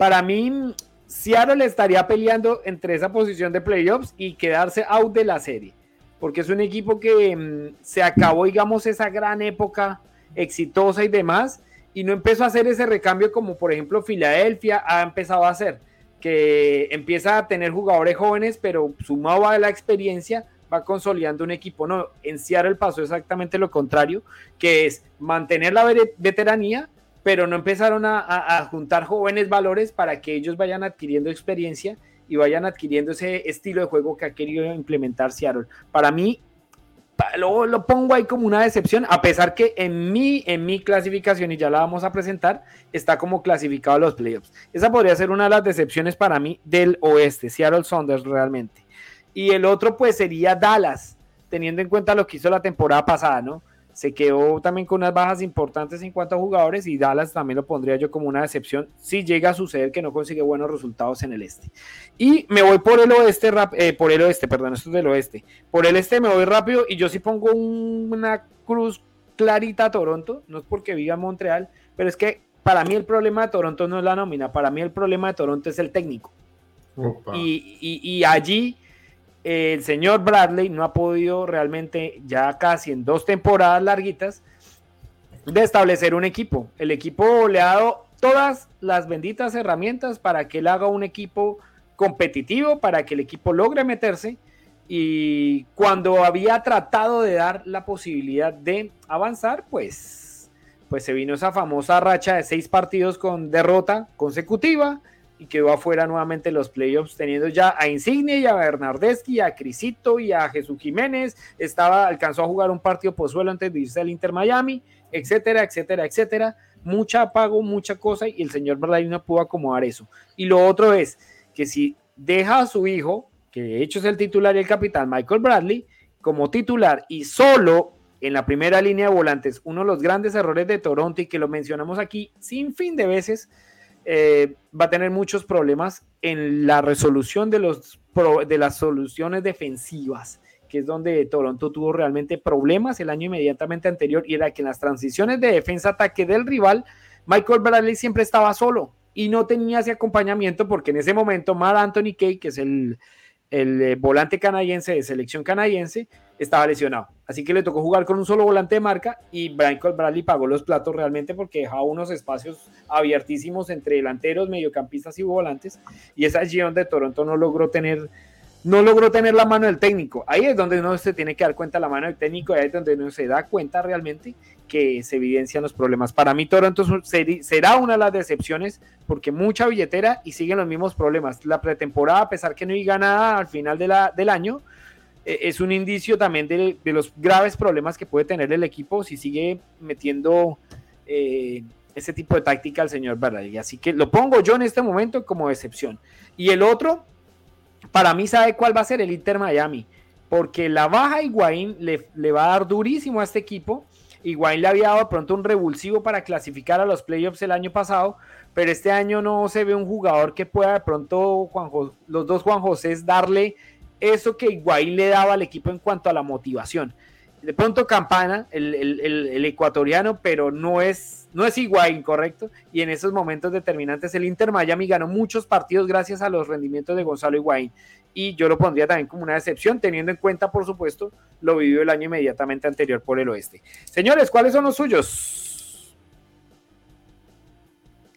para mí, Seattle estaría peleando entre esa posición de playoffs y quedarse out de la serie, porque es un equipo que mm, se acabó, digamos, esa gran época exitosa y demás, y no empezó a hacer ese recambio como por ejemplo Filadelfia ha empezado a hacer, que empieza a tener jugadores jóvenes, pero sumado a la experiencia, va consolidando un equipo. No, en Seattle pasó exactamente lo contrario, que es mantener la veteranía, pero no empezaron a, juntar jóvenes valores para que ellos vayan adquiriendo experiencia y vayan adquiriendo ese estilo de juego que ha querido implementar Seattle. Para mí, lo, lo, pongo ahí como una decepción, a pesar que en mi, en mi clasificación, y ya la vamos a presentar, está como clasificado a los playoffs. Esa podría ser una de las decepciones para mí del oeste, Seattle Saunders realmente. Y el otro pues sería Dallas, teniendo en cuenta lo que hizo la temporada pasada, ¿no? Se quedó también con unas bajas importantes en cuanto a jugadores y Dallas también lo pondría yo como una decepción si llega a suceder que no consigue buenos resultados en el este. Y me voy por el oeste, eh, por el oeste, perdón, esto es del oeste. Por el este me voy rápido y yo sí pongo una cruz clarita a Toronto, no es porque viva en Montreal, pero es que para mí el problema de Toronto no es la nómina, para mí el problema de Toronto es el técnico. Y, y allí el señor Bradley no ha podido realmente ya casi en dos temporadas larguitas de establecer un equipo. El equipo le ha dado todas las benditas herramientas para que él haga un equipo competitivo, para que el equipo logre meterse. Y cuando había tratado de dar la posibilidad de avanzar, pues, pues se vino esa famosa racha de seis partidos con derrota consecutiva y quedó afuera nuevamente los playoffs, teniendo ya a Insigne y a Bernardeschi, a Crisito y a Jesús Jiménez. Estaba, alcanzó a jugar un partido pozuelo antes de irse al Inter Miami, etcétera, etcétera, etcétera. Mucha pago, mucha cosa, y el señor Bradley no pudo acomodar eso. Y lo otro es que si deja a su hijo, que de hecho es el titular y el capitán, Michael Bradley, como titular y solo en la primera línea de volantes, uno de los grandes errores de Toronto y que lo mencionamos aquí sin fin de veces, eh, va a tener muchos problemas en la resolución de, los, de las soluciones defensivas, que es donde Toronto tuvo realmente problemas el año inmediatamente anterior, y era que en las transiciones de defensa-ataque del rival, Michael Bradley siempre estaba solo y no tenía ese acompañamiento porque en ese momento Mar Anthony Kay, que es el, el eh, volante canadiense de selección canadiense, estaba lesionado. Así que le tocó jugar con un solo volante de marca y Michael Bradley pagó los platos realmente porque dejaba unos espacios abiertísimos entre delanteros, mediocampistas y volantes. Y esa allí donde Toronto no logró tener no logró tener la mano del técnico. Ahí es donde uno se tiene que dar cuenta la mano del técnico, ahí es donde uno se da cuenta realmente que se evidencian los problemas. Para mí Toronto será una de las decepciones porque mucha billetera y siguen los mismos problemas. La pretemporada, a pesar que no hay nada al final del año, eh, es un indicio también de, los graves problemas que puede tener el equipo si sigue metiendo eh, ese tipo de táctica al señor Bradley. Así que lo pongo yo en este momento como decepción. Y el otro, para mí, ¿sabe cuál va a ser? El Inter Miami. Porque la baja Higuaín le, le va a dar durísimo a este equipo. Higuaín le había dado pronto un revulsivo para clasificar a los playoffs el año pasado, pero este año no se ve un jugador que pueda de pronto, Juan los dos Juan José, darle eso que Higuaín le daba al equipo en cuanto a la motivación. De pronto Campana, el, ecuatoriano, pero no es, no es Higuaín, ¿correcto? Y en esos momentos determinantes el Inter Miami ganó muchos partidos gracias a los rendimientos de Gonzalo Higuaín. Y yo lo pondría también como una decepción, teniendo en cuenta, por supuesto, lo vivido el año inmediatamente anterior por el oeste. Señores, ¿cuáles son los suyos?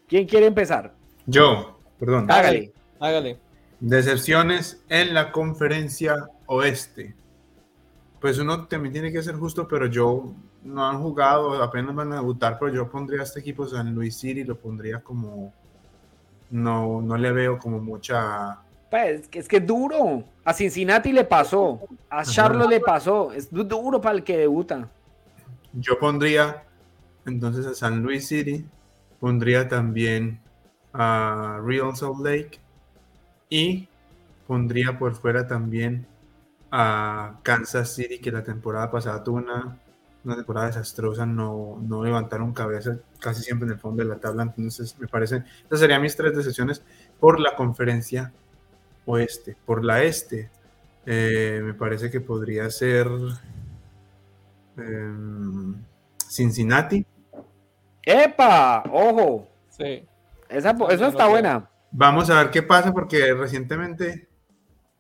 ¿Quién quiere empezar? Yo, perdón. Hágale. Hágale. Decepciones en la conferencia oeste. Pues uno también tiene que ser justo, pero yo no han jugado, apenas van a debutar, pero yo pondría a este equipo San Luis City, lo pondría como. No, no le veo como mucha. Pues es que es duro. A Cincinnati le pasó, a Charlotte le pasó. Es duro para el que debuta. Yo pondría entonces a San Luis City, pondría también a Real Salt Lake y pondría por fuera también a Kansas City, que la temporada pasada tuvo una, temporada desastrosa, no, no levantaron cabeza casi siempre en el fondo de la tabla. Entonces, me parece, esas serían mis tres decisiones por la conferencia oeste. Por la este, eh, me parece que podría ser em, Cincinnati. ¡Epa! ¡Ojo! Sí. Esa, eso está buena. Vamos a ver qué pasa porque recientemente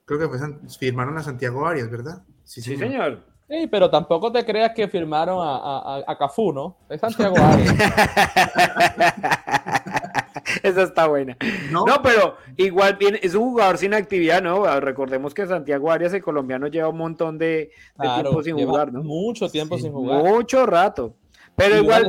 creo que fue firmaron a Santiago Arias, ¿verdad? Sí, señor. Sí, pero tampoco te creas que firmaron a, a, a Cafú, ¿no? Es Santiago Arias. Esa está buena. ¿No? pero igual bien, es un jugador sin actividad, ¿no? Recordemos que Santiago Arias, el colombiano, lleva un montón de, tiempo sin jugar, ¿no? Mucho tiempo sin jugar. Mucho rato. Pero igual,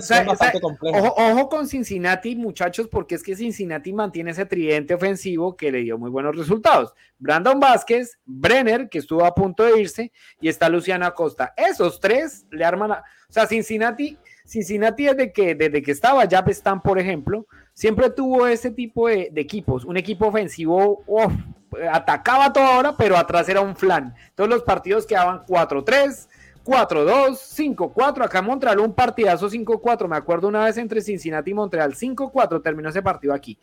ojo, ojo, con Cincinnati, muchachos, porque es que Cincinnati mantiene ese tridente ofensivo que le dio muy buenos resultados. Brandon Vázquez, Brenner, que estuvo a punto de irse, y está Luciana Acosta. Esos tres le arman a... O sea, Cincinnati, Cincinnati desde que, desde que estaba ya están, por ejemplo, siempre tuvo ese tipo de, equipos. Un equipo ofensivo, atacaba toda hora, pero atrás era un flan. Todos los partidos quedaban 4-3 4-2, 5-4. Acá Montreal un partidazo 5-4. Me acuerdo una vez entre Cincinnati y Montreal. 5-4 terminó ese partido aquí.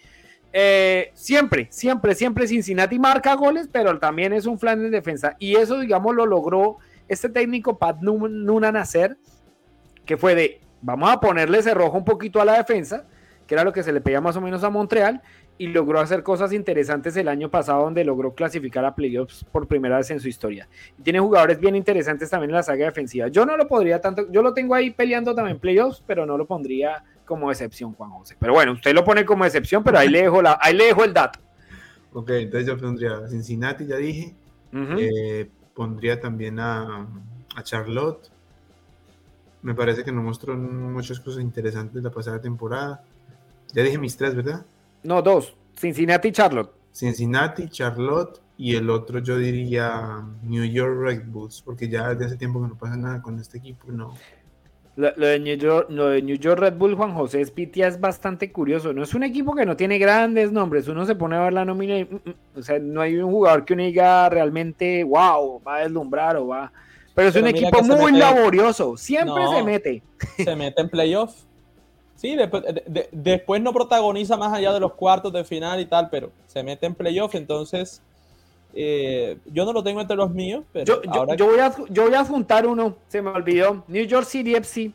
Eh, siempre, siempre, siempre Cincinnati marca goles, pero también es un flan de defensa. Y eso, digamos, lo logró este técnico Pat Noonan hacer, que fue de, vamos a ponerle cerrojo un poquito a la defensa, que era lo que se le pedía más o menos a Montreal, y logró hacer cosas interesantes el año pasado donde logró clasificar a playoffs por primera vez en su historia. Y tiene jugadores bien interesantes también en la saga defensiva. Yo no lo podría tanto, yo lo tengo ahí peleando también playoffs, pero no lo pondría como excepción, Juan José. Pero bueno, usted lo pone como excepción, pero ahí le dejo, la, ahí le dejo el dato. Ok, entonces yo pondría Cincinnati, ya dije. Eh, pondría también a, a Charlotte. Me parece que nos mostró muchas cosas interesantes la pasada temporada. Ya dije mis tres, ¿verdad? No, dos. Cincinnati y Charlotte. Cincinnati, Charlotte y el otro yo diría New York Red Bulls, porque ya desde hace tiempo que no pasa nada con este equipo, no. Lo, de, New York, de New York Red Bull, Juan José Espitia es bastante curioso. No es un equipo que no tiene grandes nombres. Uno se pone a ver la nómina y, mm, mm, o sea, no hay un jugador que uno diga realmente, wow, va a deslumbrar o va. Pero es un equipo muy laborioso. Siempre se mete. Se mete en playoff. Sí, después, después no protagoniza más allá de los cuartos de final y tal, pero se mete en playoff, entonces eh, yo no lo tengo entre los míos. Pero yo, voy a, yo voy a juntar uno, se me olvidó, New York City FC.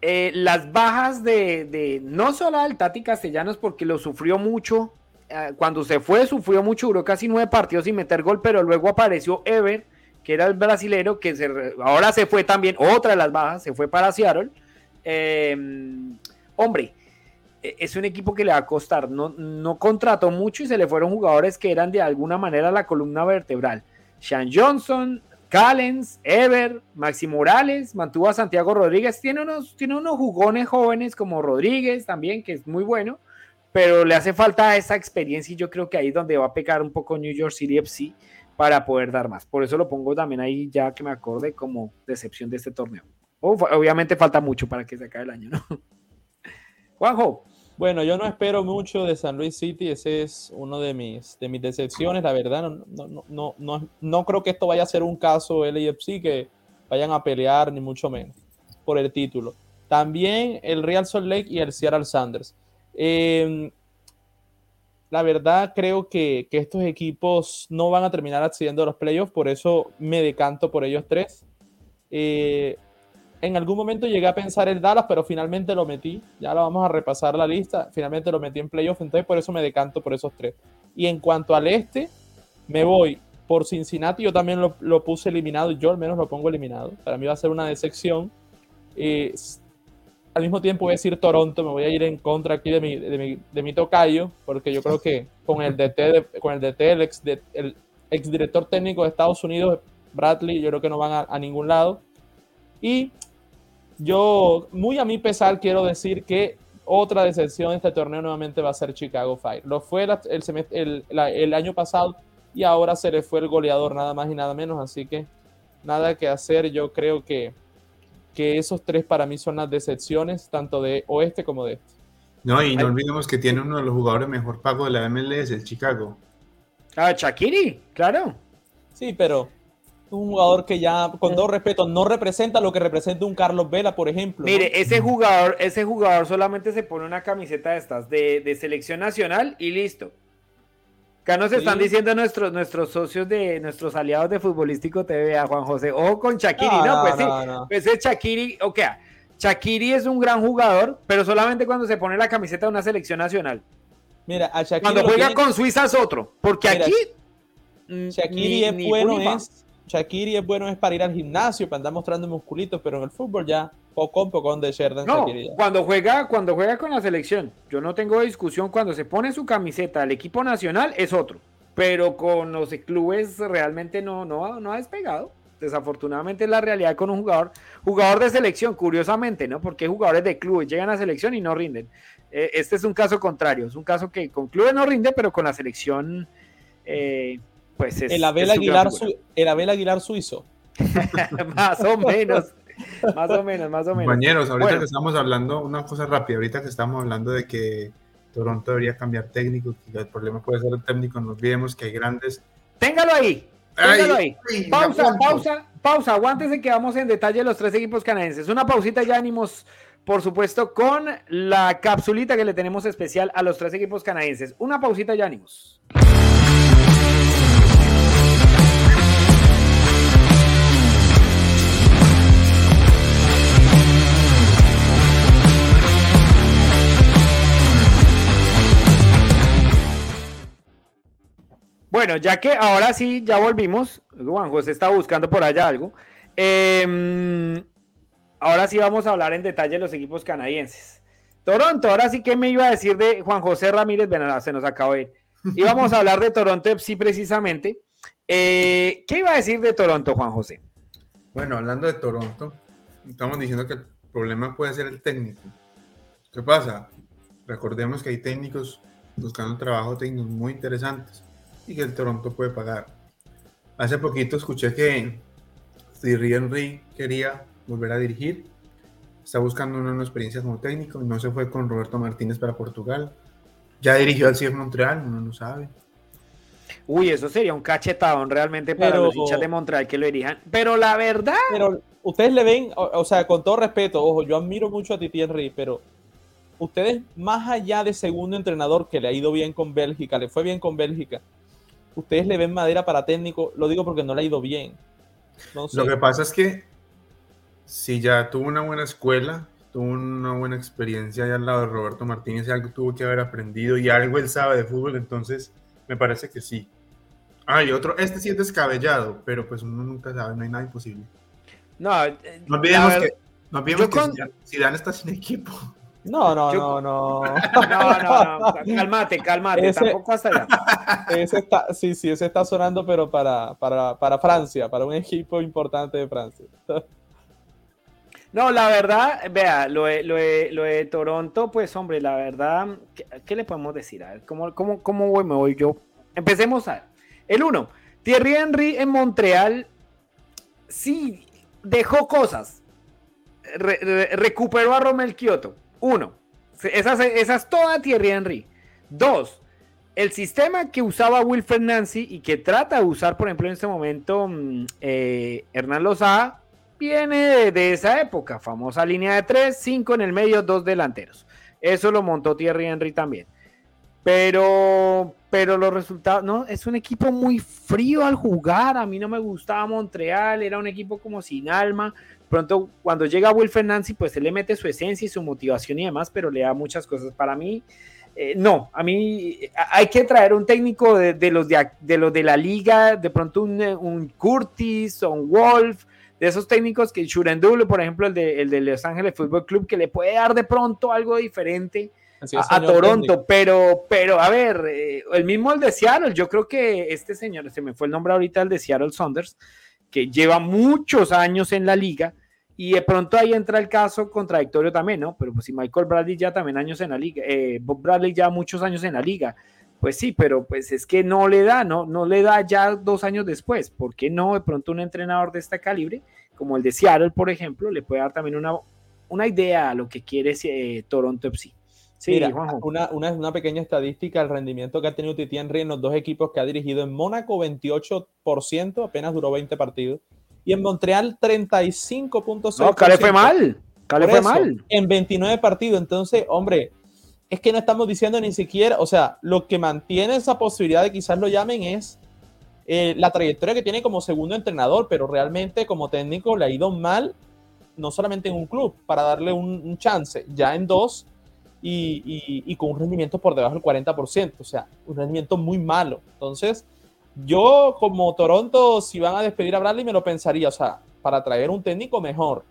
Eh, las bajas de, no solo del Tati Castellanos porque lo sufrió mucho, eh, cuando se fue sufrió mucho, duró casi nueve partidos sin meter gol, pero luego apareció Ever, que era el brasilero, que se, ahora se fue también, otra de las bajas, se fue para Seattle Em, hombre, e, es un equipo que le va a costar. No, contrató mucho y se le fueron jugadores que eran de alguna manera la columna vertebral. Sean Johnson, Callens, Ever, Maxi Morales, mantuvo a Santiago Rodríguez. Tiene unos, tiene unos jugones jóvenes como Rodríguez también, que es muy bueno, pero le hace falta esa experiencia y yo creo que ahí es donde va a pecar un poco New York City FC para poder dar más. Por eso lo pongo también ahí ya que me acorde como decepción de este torneo obviamente falta mucho para que se acabe el año, ¿no? Juanjo. Bueno, yo no espero mucho de San Luis City, ese es uno de mis, de mis decepciones, la verdad, no, no, no, no, creo que esto vaya a ser un caso LAFC que vayan a pelear, ni mucho menos, por el título. También el Real Salt Lake y el Seattle Sanders. Em, la verdad creo que, que, estos equipos no van a terminar accediendo a los playoffs, por eso me decanto por ellos tres. Eh, en algún momento llegué a pensar el Dallas, pero finalmente lo metí. Ya lo vamos a repasar la lista. Finalmente lo metí en playoff, entonces por eso me decanto por esos tres. Y en cuanto al este, me voy por Cincinnati. Yo también lo, puse eliminado, yo al menos lo pongo eliminado. Para mí va a ser una decepción. Eh, al mismo tiempo voy a decir Toronto, me voy a ir en contra aquí de mi, de mi, tocayo, porque yo creo que con el DT, con el, DT el, ex, el exdirector técnico de Estados Unidos, Bradley, yo creo que no van a, a ningún lado. Y yo, muy a mi pesar, quiero decir que otra decepción de este torneo nuevamente va a ser Chicago Fire. Lo fue el, el, año pasado y ahora se le fue el goleador, nada más y nada menos. Así que nada que hacer. Yo creo que, que esos tres para mí son las decepciones, tanto de oeste como de este. No, y no olvidemos que tiene uno de los jugadores mejor pagos de la MLS, el Chicago. Ah, Shakiri, claro. Sí, pero un jugador que ya, con todo respeto, no representa lo que representa un Carlos Vela, por ejemplo. Mire, ese jugador, ese jugador solamente se pone una camiseta de estas, de, selección nacional y listo. Acá nos están diciendo nuestros, nuestros socios de nuestros aliados de Futbolístico TV, a Juan José, ojo con Shakiri, no, pues sí, pues es Shakiri, ok, Shakiri es un gran jugador, pero solamente cuando se pone la camiseta de una selección nacional. Mira, a Shakiri Cuando juega con Suiza es otro. Porque Mira, aquí. mm, Shakiri ni- es ni bueno es Shakiri es bueno es para ir al gimnasio, para andar mostrando musculitos, pero en el fútbol ya poco a poco de Sheridan No, Shakiri cuando juega, cuando juega con la selección, yo no tengo discusión. Cuando se pone su camiseta al equipo nacional es otro. Pero con los clubes realmente no, no, ha- no ha despegado. Desafortunadamente es la realidad con un jugador, jugador de selección, curiosamente, ¿no? Porque jugadores de clubes llegan a selección y no rinden. Eh, este es un caso contrario, es un caso que con clubes no rinde, pero con la selección, eh, pues es. El Abel es Aguilar, su- el Abel Aguilar suizo. más o menos, más o menos, más o menos. Compañeros, ahorita Bueno. que estamos hablando, una cosa rápida, ahorita que estamos hablando de que Toronto debería cambiar técnico, que el problema puede ser el técnico, no olvidemos que hay grandes... Téngalo ahí, téngalo ahí. ay, Pausa, pausa, pausa. Aguántese que vamos en detalle de los tres equipos canadienses. Una pausita ya ánimos, por supuesto, con la capsulita que le tenemos especial a los tres equipos canadienses. Una pausita ya ánimos. Bueno, ya que ahora sí, ya volvimos. Juan José está buscando por allá algo. Em, ahora sí vamos a hablar en detalle de los equipos canadienses. Toronto, ahora sí que me iba a decir de Juan José Ramírez Benalá, se nos acabó de ir. Íbamos a hablar de Toronto FC precisamente. Eh, ¿Qué iba a decir de Toronto, Juan José? Bueno, hablando de Toronto, estamos diciendo que el problema puede ser el técnico. ¿Qué pasa? Recordemos que hay técnicos buscando trabajo técnicos muy interesantes y que el Toronto puede pagar. Hace poquito escuché que Thierry Henry quería volver a dirigir. Está buscando una nueva experiencia como técnico. No se fue con Roberto Martínez para Portugal. Ya dirigió al CIEF Montreal, uno no sabe. Uy, eso sería un cachetadón realmente para Pero- los hinchas de Montreal que lo dirijan. Pero la verdad, Pero ustedes le ven, o, o sea, con todo respeto, ojo, yo admiro mucho a Titi Henry, pero ustedes, más allá de segundo entrenador que le ha ido bien con Bélgica, le fue bien con Bélgica, ustedes le ven madera para técnico, lo digo porque no le ha ido bien. No sé. Lo que pasa es que si ya tuvo una buena escuela, tuvo una buena experiencia allá al lado de Roberto Martínez, y algo tuvo que haber aprendido y algo él sabe de fútbol, entonces me parece que sí. Ah, y otro, este sí es descabellado, pero pues uno nunca sabe, no hay nada imposible. no, eh, No olvidemos que, no olvidemos yo que con- Zidane- Zidane está sin equipo. No, no, Yo- no, no. No, no, no, cálmate, cálmate, Ese- tampoco hasta allá. Ese está, sí, sí, ese está sonando, pero para, para, para Francia, para un equipo importante de Francia. No, la verdad, vea, lo de, lo de- lo de Toronto, pues hombre, la verdad, ¿qué, qué le podemos decir? A ver, ¿cómo, cómo, cómo voy- me voy yo? Empecemos a. El uno, Thierry Henry en Montreal, sí, dejó cosas. Re- re- recuperó a Romel Kioto. Uno, esa, esa es toda Thierry Henry. Dos, el sistema que usaba Wilfred Nancy y que trata de usar, por ejemplo, en este momento mm, eh, Hernán Lozada, viene de, de esa época, famosa línea de tres, cinco en el medio, dos delanteros. Eso lo montó Thierry Henry también. Pero, pero los resultados, no, es un equipo muy frío al jugar. A mí no me gustaba Montreal, era un equipo como sin alma. Pronto, cuando llega Wilfred Nancy, pues él le mete su esencia y su motivación y demás, pero le da muchas cosas. Para mí, eh, no, a mí eh, hay que traer un técnico de, de los, de, de los de la liga, de pronto un, eh, un Curtis o un Wolf, de esos técnicos que Shurendul, por ejemplo, el de, el de Los Ángeles Fútbol Club, que le puede dar de pronto algo diferente a, Toronto, técnico. pero, pero a ver, eh, el mismo el de Seattle, yo creo que este señor, se me fue el nombre ahorita, el de Seattle Saunders, que lleva muchos años en la liga, y de pronto ahí entra el caso contradictorio también, ¿no? Pero pues si Michael Bradley ya también años en la liga, eh, Bob Bradley ya muchos años en la liga, pues sí, pero pues es que no le da, ¿no? No le da ya dos años después, ¿por qué no? De pronto un entrenador de este calibre, como el de Seattle, por ejemplo, le puede dar también una, una idea a lo que quiere eh, Toronto FC. Sí, Mira, una, una, una pequeña estadística, el rendimiento que ha tenido Titi Henry en los dos equipos que ha dirigido en Mónaco, 28%, apenas duró 20 partidos, y en Montreal, 35.6%. No, acá le fue mal. Acá le Por fue mal. En 29 partidos. Entonces, hombre, es que no estamos diciendo ni siquiera, o sea, lo que mantiene esa posibilidad de quizás lo llamen es eh, la trayectoria que tiene como segundo entrenador, pero realmente como técnico le ha ido mal, no solamente en un club, para darle un, un chance, ya en dos, y, con un rendimiento por debajo del 40%, o sea, un rendimiento muy malo. Entonces, yo como Toronto, si van a despedir a Bradley, me lo pensaría, o sea, para traer un técnico mejor.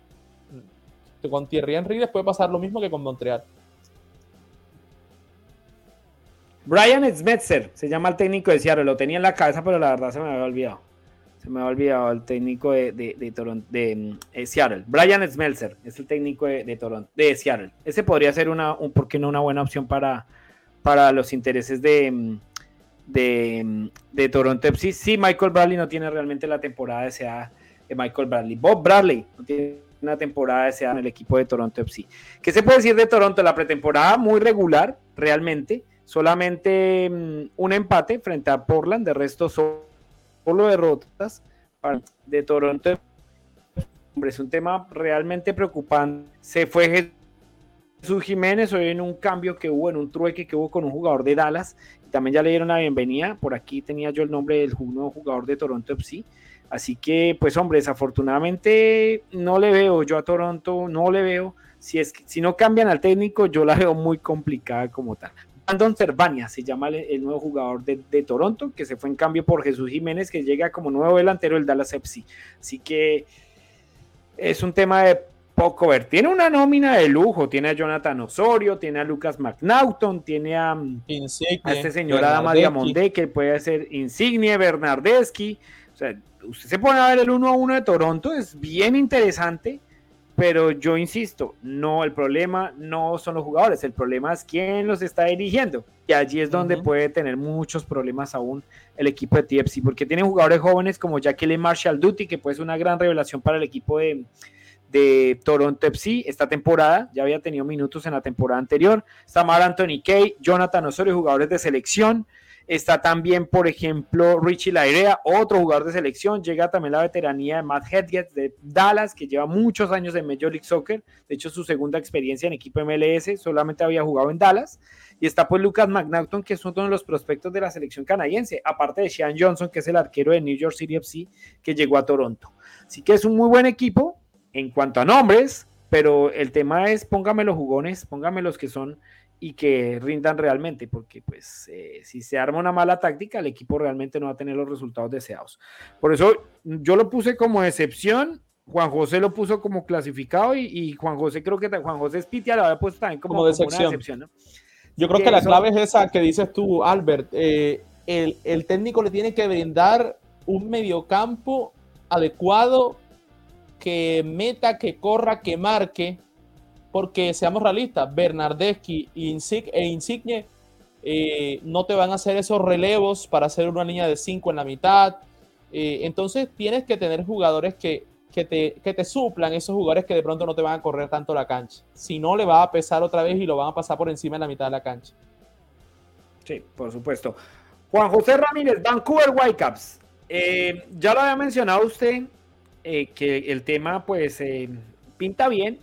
Con Thierry Henry les puede pasar lo mismo que con Montreal. Brian Smetzer se llama el técnico de Seattle. Lo tenía en la cabeza, pero la verdad se me había olvidado. Me había olvidado el técnico de, Toronto, de eh, Seattle. Brian Smeltzer es el técnico de, Toronto, de Seattle. Ese podría ser una, un, ¿por qué no una buena opción para, para los intereses de, de, Toronto FC? Sí, Michael Bradley no tiene realmente la temporada deseada de Michael Bradley. Bob Bradley no tiene una temporada deseada en el equipo de Toronto FC. ¿Qué se puede decir de Toronto? La pretemporada muy regular, realmente solamente mm, un empate frente a Portland, de resto solo derrotas de Toronto. Hombre, es un tema realmente preocupante. Se fue Jesús Jiménez hoy en un cambio que hubo, en un trueque que hubo con un jugador de Dallas. También ya le dieron la bienvenida. Por aquí tenía yo el nombre del nuevo jugador de Toronto FC. Así que, pues, hombre, desafortunadamente no le veo yo a Toronto, no le veo. Si, es, si no cambian al técnico, yo la veo muy complicada como tal. Brandon Cervania se llama el, nuevo jugador de, Toronto, que se fue en cambio por Jesús Jiménez, que llega como nuevo delantero del Dallas FC. Así que es un tema de poco ver. Tiene una nómina de lujo, tiene a Jonathan Osorio, tiene a Lucas McNaughton, tiene a, este señor Adama Diamondé, que puede ser Insigne, Bernardeschi. O sea, usted se pone a ver el 1 a 1 de Toronto, es bien interesante pero yo insisto, no, el problema no son los jugadores, el problema es quién los está dirigiendo. Y allí es donde puede tener muchos problemas aún el equipo de TFC, porque tienen jugadores jóvenes como Jacqueline Marshall Duty, que puede ser una gran revelación para el equipo de, de Toronto FC esta temporada, ya había tenido minutos en la temporada anterior. Está Mar Anthony Kay, Jonathan Osorio, jugadores de selección. Está también, por ejemplo, Richie Lairea, otro jugador de selección. Llega también la veteranía de Matt Hedges de Dallas, que lleva muchos años en Major League Soccer. De hecho, su segunda experiencia en equipo MLS, solamente había jugado en Dallas. Y está pues Lucas McNaughton, que es uno de los prospectos de la selección canadiense, aparte de Sean Johnson, que es el arquero de New York City FC, que llegó a Toronto. Así que es un muy buen equipo en cuanto a nombres, pero el tema es póngame los jugones, póngame los que son y que rindan realmente, porque pues eh, si se arma una mala táctica, el equipo realmente no va a tener los resultados deseados. Por eso yo lo puse como excepción, Juan José lo puso como clasificado y, Juan José creo que Juan José Spitia lo había puesto también como, decepción. Yo creo que, la clave es esa que dices tú, Albert. Eh, el, el técnico le tiene que brindar un mediocampo adecuado que meta, que corra, que marque porque seamos realistas, Bernardeschi e Insigne eh, no te van a hacer esos relevos para hacer una línea de 5 en la mitad. Eh, entonces tienes que tener jugadores que, que, te, que te suplan, esos jugadores que de pronto no te van a correr tanto la cancha. Si no, le va a pesar otra vez y lo van a pasar por encima en la mitad de la cancha. Sí, por supuesto. Juan José Ramírez, Vancouver Whitecaps. Eh, ya lo había mencionado usted, que el tema pues pinta bien,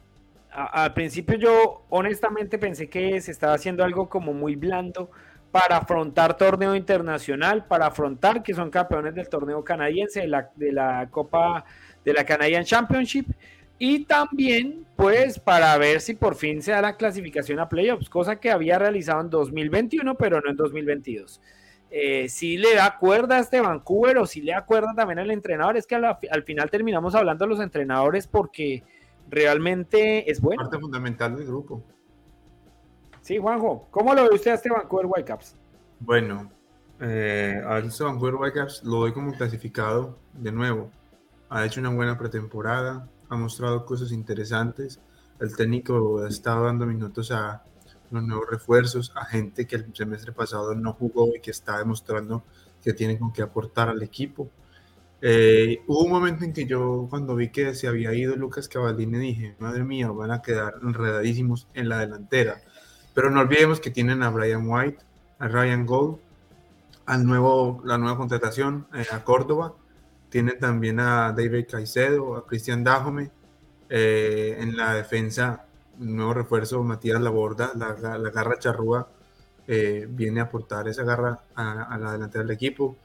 al principio yo honestamente pensé que se estaba haciendo algo como muy blando para afrontar torneo internacional, para afrontar que son campeones del torneo canadiense, de la, de la Copa de la Canadian Championship, y también pues para ver si por fin se da la clasificación a playoffs, cosa que había realizado en 2021, pero no en 2022. Eh, si le da cuerda a este Vancouver o si le da cuerda también al entrenador, es que al final terminamos hablando de los entrenadores porque realmente es bueno. Parte fundamental del grupo. Sí, Juanjo, ¿cómo lo ve usted a este Vancouver Whitecaps? Bueno, eh, a este Vancouver Whitecaps lo doy como clasificado de nuevo. Ha hecho una buena pretemporada, ha mostrado cosas interesantes. El técnico ha estado dando minutos a los nuevos refuerzos, a gente que el semestre pasado no jugó y que está demostrando que tiene con qué aportar al equipo. Eh, hubo un momento en que yo, cuando vi que se había ido Lucas Cavallini, dije, madre mía, van a quedar enredadísimos en la delantera. Pero no olvidemos que tienen a Brian White, a Ryan Gold, al nuevo, la nueva contratación, eh, a Córdoba. Tienen también a David Caicedo, a Cristian Dajome. Eh, en la defensa, nuevo refuerzo, Matías Laborda, la, la garra charrúa, viene a aportar esa garra a, a la delantera del equipo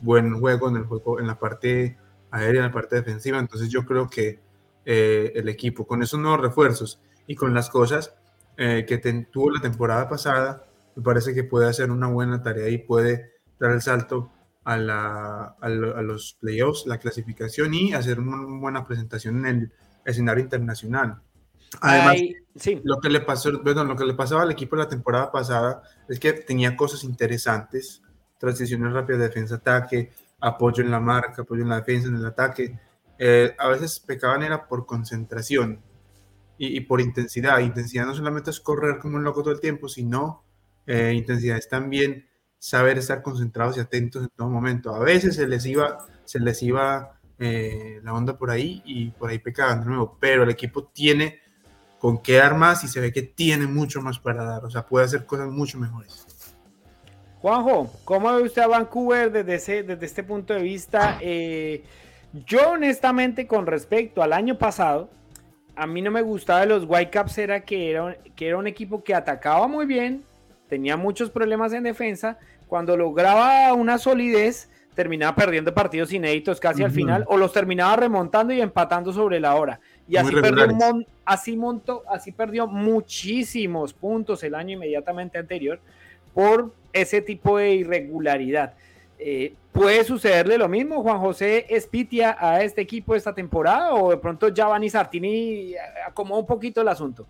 buen juego en el juego, en la parte aérea, en la parte defensiva. Entonces yo creo que eh, el equipo con esos nuevos refuerzos y con las cosas eh, que tuvo la temporada pasada, me parece que puede hacer una buena tarea y puede dar el salto a, la, a, los playoffs, la clasificación y hacer una buena presentación en el escenario internacional. Además, sí. lo, que le pasó, bueno, lo que le pasaba al equipo la temporada pasada es que tenía cosas interesantes, transiciones rápidas de defensa-ataque, apoyo en la marca, apoyo en la defensa, en el ataque. Eh, a veces pecaban era por concentración y, por intensidad. Intensidad no solamente es correr como un loco todo el tiempo, sino eh, intensidad es también saber estar concentrados y atentos en todo momento. A veces se les iba, se les iba eh, la onda por ahí y por ahí pecaban de nuevo, pero el equipo tiene con qué dar más y se ve que tiene mucho más para dar, o sea, puede hacer cosas mucho mejores. Juanjo, ¿cómo ve usted a Vancouver desde, desde este punto de vista? Eh, yo honestamente con respecto al año pasado, a mí no me gustaba de los Whitecaps era que era, que era un equipo que atacaba muy bien, tenía muchos problemas en defensa, cuando lograba una solidez terminaba perdiendo partidos inéditos casi al final o los terminaba remontando y empatando sobre la hora. Y así perdió, así, montó, así perdió muchísimos puntos el año inmediatamente anterior por ese tipo de irregularidad. Eh, ¿Puede sucederle lo mismo, Juan José Espitia, a este equipo esta temporada? ¿O de pronto Giovanni Sartini acomodó un poquito el asunto?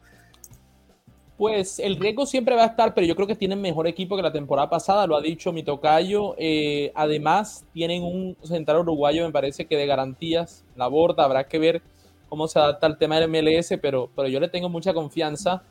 Pues el riesgo siempre va a estar, pero yo creo que tienen mejor equipo que la temporada pasada, lo ha dicho mi tocayo. Eh, además, tienen un central uruguayo, me parece que de garantías, la borda, habrá que ver cómo se adapta al tema del MLS, pero, pero yo le tengo mucha confianza.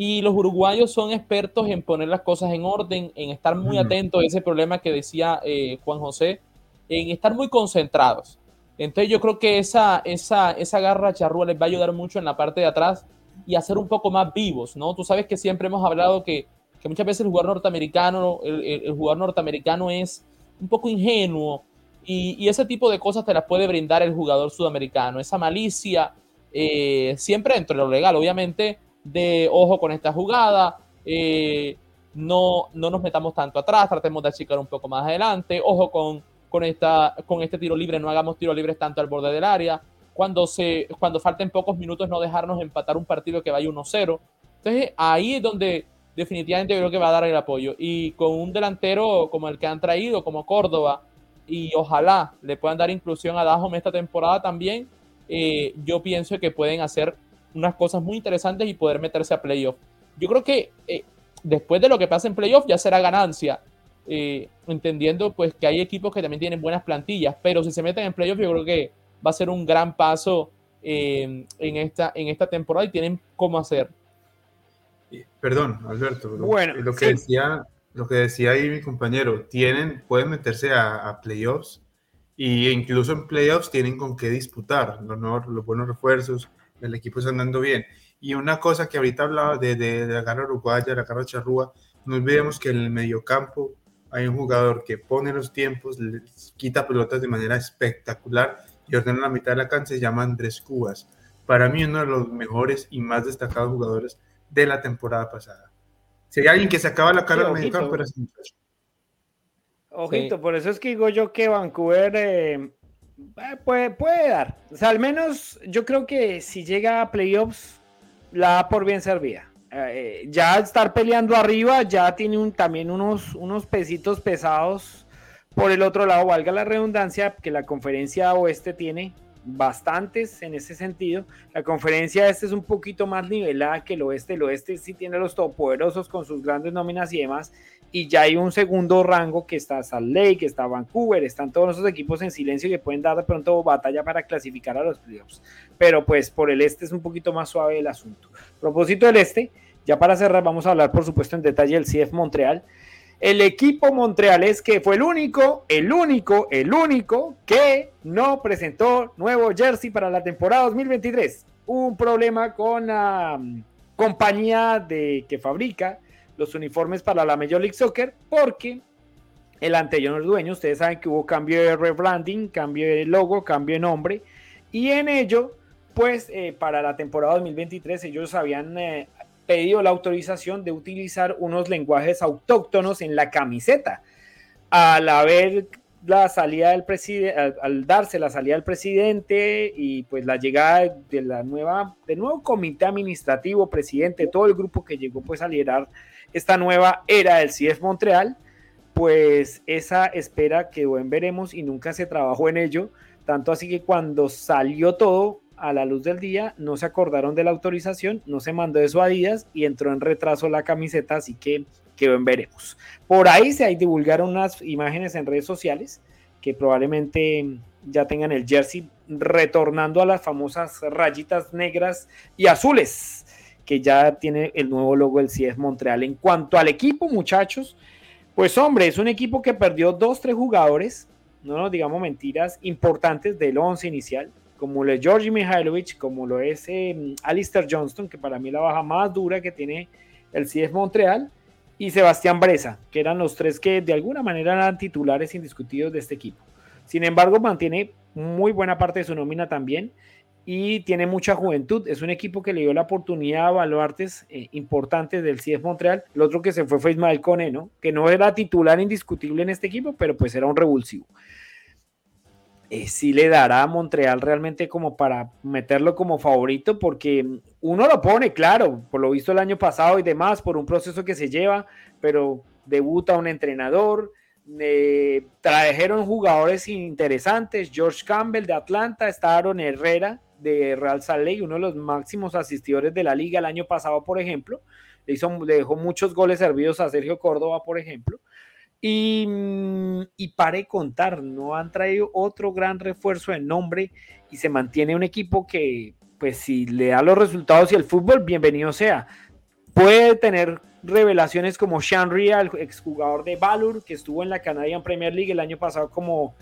Y los uruguayos son expertos en poner las cosas en orden, en estar muy atentos a ese problema que decía eh, Juan José, en estar muy concentrados. Entonces yo creo que esa, esa, esa garra charrúa les va a ayudar mucho en la parte de atrás y hacer un poco más vivos, ¿no? Tú sabes que siempre hemos hablado que, que muchas veces el jugador norteamericano, el, el, jugador norteamericano es un poco ingenuo y, ese tipo de cosas te las puede brindar el jugador sudamericano. Esa malicia, eh, siempre dentro de lo legal, obviamente, de ojo con esta jugada, eh, no, no nos metamos tanto atrás, tratemos de achicar un poco más adelante, ojo con, con, esta, con este tiro libre, no hagamos tiros libres tanto al borde del área. Cuando, se, cuando falten pocos minutos, no dejarnos empatar un partido que vaya 1-0. Entonces, ahí es donde definitivamente creo que va a dar el apoyo. Y con un delantero como el que han traído, como Córdoba, y ojalá le puedan dar inclusión a Dajome esta temporada también. Eh, yo pienso que pueden hacer unas cosas muy interesantes y poder meterse a playoff. Yo creo que eh, después de lo que pasa en playoff ya será ganancia, eh, entendiendo pues que hay equipos que también tienen buenas plantillas, pero si se meten en playoff yo creo que va a ser un gran paso en, esta, en esta temporada y tienen cómo hacer. Perdón, Alberto, bueno, lo que decía lo que decía ahí mi compañero, tienen, pueden meterse a, playoffs e incluso en playoffs tienen con qué disputar, los, los buenos refuerzos, el equipo está andando bien. Y una cosa que ahorita hablaba de, de, la garra uruguaya, la garra charrúa, no olvidemos que en el mediocampo hay un jugador que pone los tiempos, quita pelotas de manera espectacular y ordena la mitad de la cancha, se llama Andrés Cubas. Para mí uno de los mejores y más destacados jugadores de la temporada pasada. Si hay alguien que se acaba la cara sí, campo, pero Ojito, por eso es que digo yo que Vancouver eh, puede, puede dar. O sea, al menos yo creo que si llega a playoffs, la da por bien servida. Eh, ya estar peleando arriba, ya tiene un, también unos, unos pesitos pesados por el otro lado, valga la redundancia, que la conferencia oeste tiene bastantes en ese sentido. La conferencia este es un poquito más nivelada que el oeste. El oeste sí tiene los todopoderosos con sus grandes nóminas y demás. Y ya hay un segundo rango que está Salt Lake, está Vancouver, están todos esos equipos en silencio que pueden dar de pronto batalla para clasificar a los playoffs. Pero pues por el este es un poquito más suave el asunto. propósito del este, ya para cerrar, vamos a hablar por supuesto en detalle del CF Montreal. El equipo montrealés que fue el único, el único, el único que no presentó nuevo jersey para la temporada 2023. Un problema con la mm, compañía de, que fabrica los uniformes para la Major League Soccer porque el anterior dueño, ustedes saben que hubo cambio de rebranding, cambio de logo, cambio de nombre y en ello pues eh, para la temporada 2023 ellos habían eh, pedido la autorización de utilizar unos lenguajes autóctonos en la camiseta. Al haber la salida del presidente, al, darse la salida del presidente y pues la llegada de la nueva, del nuevo comité administrativo, presidente, todo el grupo que llegó pues a liderar esta nueva era del CIEF Montreal, pues esa espera quedó en veremos y nunca se trabajó en ello, tanto así que cuando salió todo a la luz del día, no se acordaron de la autorización, no se mandó eso a Adidas y entró en retraso la camiseta, así que quedó en veremos. Por ahí se divulgaron unas imágenes en redes sociales que probablemente ya tengan el jersey retornando a las famosas rayitas negras y azules que ya tiene el nuevo logo del CIES Montreal. En cuanto al equipo, muchachos, pues hombre, es un equipo que perdió dos, tres jugadores, no nos digamos mentiras, importantes del once inicial, como lo es Georgi Mihailovic, como lo es eh, Alistair Johnston, que para mí la baja más dura que tiene el CIES Montreal, y Sebastián Breza, que eran los tres que de alguna manera eran titulares indiscutidos de este equipo. Sin embargo, mantiene muy buena parte de su nómina también y tiene mucha juventud. Es un equipo que le dio la oportunidad a baluartes eh, importantes del CIES Montreal. El otro que se fue fue Ismael Cone, ¿no? que no era titular indiscutible en este equipo, pero pues era un revulsivo. Eh, sí le dará a Montreal realmente como para meterlo como favorito, porque uno lo pone, claro, por lo visto el año pasado y demás, por un proceso que se lleva, pero debuta un entrenador, eh, trajeron jugadores interesantes, George Campbell de Atlanta, está Aaron Herrera de Real Salt Lake, uno de los máximos asistidores de la liga el año pasado, por ejemplo, le, hizo, le dejó muchos goles servidos a Sergio Córdoba, por ejemplo, y, mm, y pare contar, no han traído otro gran refuerzo de nombre y se mantiene un equipo que, pues si le da los resultados y el fútbol, bienvenido sea. Puede tener revelaciones como Sean Ria, el exjugador de Valur, que estuvo en la Canadian Premier League el año pasado como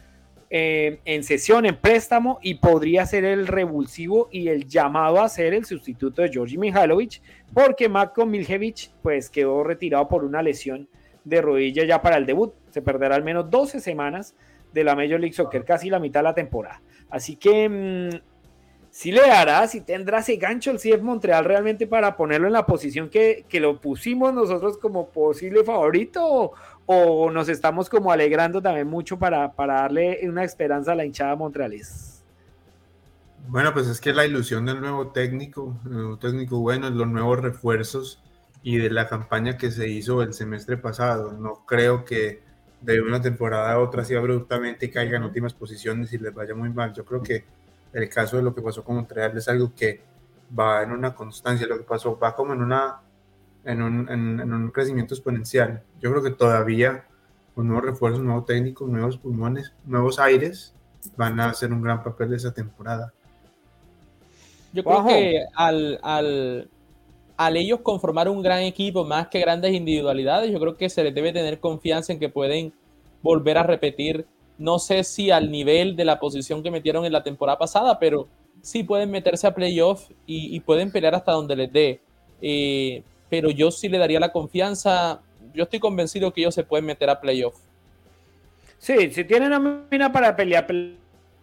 eh, en sesión, en préstamo, y podría ser el revulsivo y el llamado a ser el sustituto de Georgi Mihailovic, porque Matko Miljevic pues quedó retirado por una lesión de rodilla ya para el debut. Se perderá al menos 12 semanas de la Major League Soccer, casi la mitad de la temporada. Así que mm, si le hará, si tendrá ese gancho el CF Montreal realmente para ponerlo en la posición que, lo pusimos nosotros como posible favorito nos estamos como alegrando también mucho para, para darle una esperanza a la hinchada montreales. Bueno, pues es que la ilusión del nuevo técnico, el nuevo técnico bueno, los nuevos refuerzos, y de la campaña que se hizo el semestre pasado. No creo que de una temporada a otra así abruptamente caigan en últimas posiciones y les vaya muy mal. Yo creo que el caso de lo que pasó con Montreal es algo que va en una constancia, lo que pasó va como en, una, en, un, en, un crecimiento exponencial. Yo creo que todavía con nuevos refuerzos, nuevos técnicos, nuevos pulmones, nuevos aires, van a hacer un gran papel de esa temporada. Yo creo que al, al, al ellos conformar un gran equipo más que grandes individualidades, yo creo que se les debe tener confianza en que pueden volver a repetir, no sé si al nivel de la posición que metieron en la temporada pasada, pero sí pueden meterse a playoff y, pueden pelear hasta donde les dé. Eh, pero yo sí le daría la confianza, yo estoy convencido que ellos se pueden meter a playoff. Sí, si tienen una para pelear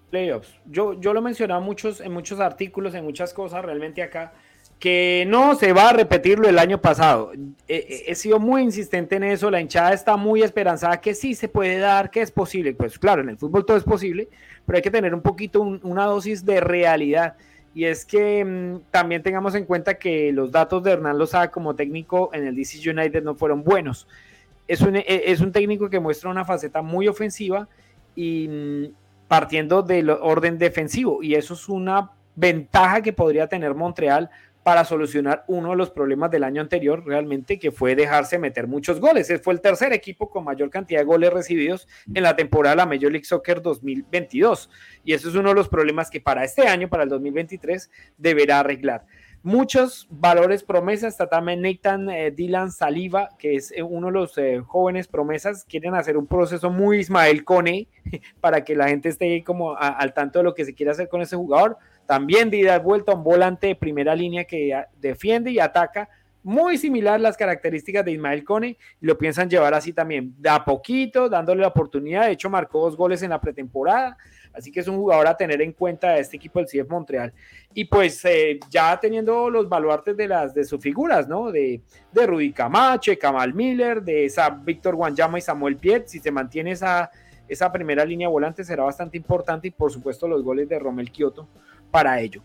playoffs. Yo, yo lo he mencionado muchos, en muchos artículos, en muchas cosas, realmente acá que no se va a repetir lo del año pasado. He, sido muy insistente en eso, la hinchada está muy esperanzada que sí se puede dar, que es posible. Pues claro, en el fútbol todo es posible, pero hay que tener un poquito una dosis de realidad. Y es que mm, también tengamos en cuenta que los datos de Hernán Lozada como técnico en el DC United no fueron buenos. Es un, e, es un técnico que muestra una faceta muy ofensiva y mm, partiendo del orden defensivo. Y eso es una ventaja que podría tener Montreal para solucionar uno de los problemas del año anterior realmente, que fue dejarse meter muchos goles. Fue el tercer equipo con mayor cantidad de goles recibidos en la temporada de la Major League Soccer 2022. Y eso es uno de los problemas que para este año, para el 2023, deberá arreglar. Muchos valores promesas, está también Nathan eh, Dylan Saliva, que es eh, uno de los eh, jóvenes promesas, quieren hacer un proceso muy Ismael Cone para que la gente esté como al tanto de lo que se quiere hacer con ese jugador también de ida vuelta a un volante de primera línea que defiende y ataca. Muy similar las características de Ismael Cone y lo piensan llevar así también, de a poquito, dándole la oportunidad. De hecho, marcó dos goles en la pretemporada. Así que es un jugador a tener en cuenta de este equipo del CIEF Montreal. Y pues eh, ya teniendo los baluartes de las de sus figuras, ¿no? De, de Rudy Camacho, Kamal Miller, de Víctor Guanyama y Samuel Piet, si se mantiene esa, esa primera línea volante será bastante importante y por supuesto los goles de Romel Kioto para ello.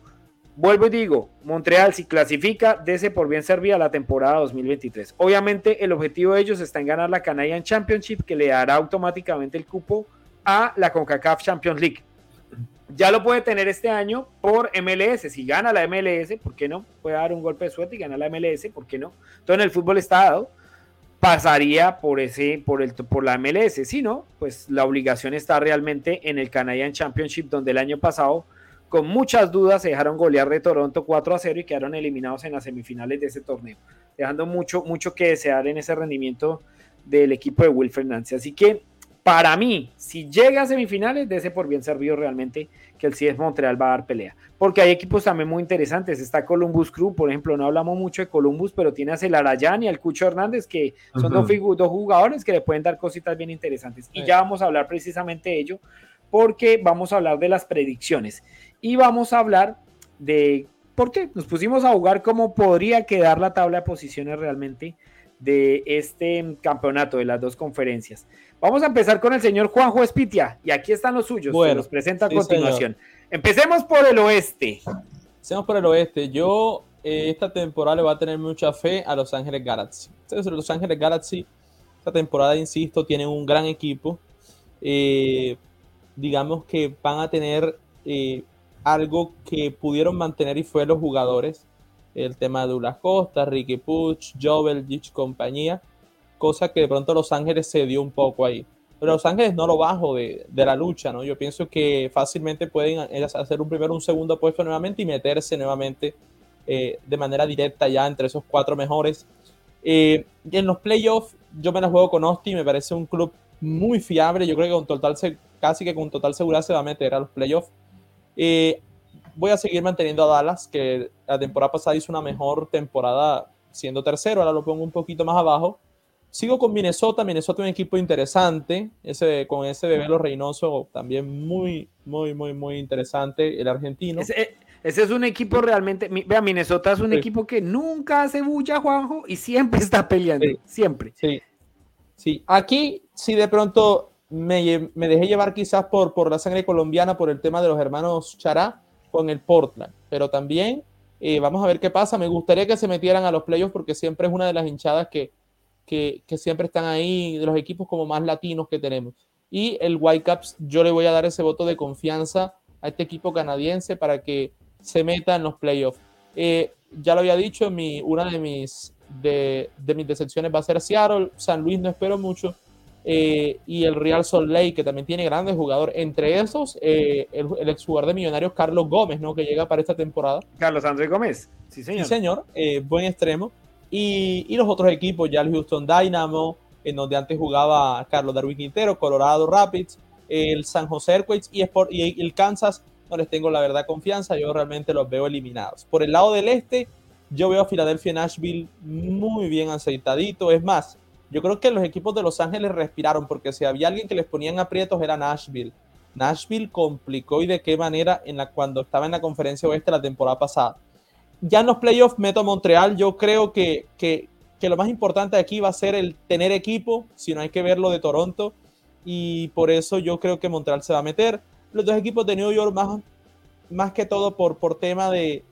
Vuelvo y digo, Montreal si clasifica, dese por bien servida la temporada 2023. Obviamente el objetivo de ellos está en ganar la Canadian Championship que le dará automáticamente el cupo a la CONCACAF Champions League. Ya lo puede tener este año por MLS. Si gana la MLS, ¿por qué no? Puede dar un golpe de suerte y ganar la MLS, ¿por qué no? Entonces en el fútbol está dado pasaría por ese por el por la MLS, si no, pues la obligación está realmente en el Canadian Championship donde el año pasado con muchas dudas se dejaron golear de Toronto 4 a 0 y quedaron eliminados en las semifinales de ese torneo, dejando mucho, mucho que desear en ese rendimiento del equipo de Wilfred Nancy. Así que para mí, si llega a semifinales, ese por bien servido realmente que el CS Montreal va a dar pelea. Porque hay equipos también muy interesantes. Está Columbus Crew, por ejemplo, no hablamos mucho de Columbus, pero tiene a Celarayán y al Cucho Hernández, que son dos, dos, jugadores que le pueden dar cositas bien interesantes. Y ya vamos a hablar precisamente de ello, porque vamos a hablar de las predicciones y vamos a hablar de por qué nos pusimos a jugar cómo podría quedar la tabla de posiciones realmente de este campeonato de las dos conferencias. Vamos a empezar con el señor Juanjo Espitia y aquí están los suyos, se los presenta a continuación. Empecemos por el oeste. Empecemos por el oeste. Yo eh, esta temporada le voy a tener mucha fe a Los Ángeles Galaxy. Los Ángeles Galaxy esta temporada, insisto, tienen un gran equipo. Eh, digamos que van a tener eh, algo que pudieron mantener y fue los jugadores. El tema de Costa, Ricky Puch, Jovel, Gich compañía. Cosa que de pronto Los Ángeles se dio un poco ahí. Pero Los Ángeles no lo bajo de, la lucha, ¿no? Yo pienso que fácilmente pueden hacer un primero, un segundo puesto nuevamente y meterse nuevamente eh, de manera directa ya entre esos cuatro mejores. Eh, en los playoffs, yo me la juego con Austin, me parece un club muy fiable. Yo creo que con total, casi que con total seguridad se va a meter a los playoffs. Eh, voy a seguir manteniendo a Dallas, que la temporada pasada hizo una mejor temporada siendo tercero, ahora lo pongo un poquito más abajo. Sigo con Minnesota, Minnesota es un equipo interesante, ese, con ese bebé los Reynoso también muy, muy, muy, muy interesante, el argentino. Ese, es un equipo realmente, vea, Minnesota es un equipo que nunca hace bulla, Juanjo, y siempre está peleando, siempre. Sí, sí. Aquí, si de pronto me, dejé llevar quizás por, la sangre colombiana, por el tema de los hermanos Chará con el Portland, pero también eh, vamos a ver qué pasa. Me gustaría que se metieran a los playoffs porque siempre es una de las hinchadas que, que, siempre están ahí, de los equipos como más latinos que tenemos. Y el Whitecaps, yo le voy a dar ese voto de confianza a este equipo canadiense para que se meta en los playoffs. Eh, ya lo había dicho, mi, una de mis, de, de mis decepciones va a ser Seattle, San Luis no espero mucho, eh, y el Real Salt Lake, que también tiene grandes jugadores. Entre esos, eh, el, el exjugador de Millonarios Carlos Gómez, ¿no? que llega para esta temporada. Carlos Andrés Gómez, sí, señor. Sí, señor, eh, buen extremo. Y, y, los otros equipos, ya el Houston Dynamo, en donde antes jugaba Carlos Darwin Quintero, Colorado Rapids, el San José Earthquakes y, Sport, y el Kansas, no les tengo la verdad confianza, yo realmente los veo eliminados. Por el lado del este, yo veo a Filadelfia Nashville muy bien aceitadito. Es más, yo creo que los equipos de Los Ángeles respiraron, porque si había alguien que les ponían aprietos era Nashville. Nashville complicó y de qué manera en la, cuando estaba en la conferencia oeste la temporada pasada. Ya en los playoffs meto a Montreal. Yo creo que, que, lo más importante aquí va a ser el tener equipo, si no hay que verlo de Toronto. Y por eso yo creo que Montreal se va a meter. Los dos equipos de New York, más, más que todo por, por tema de,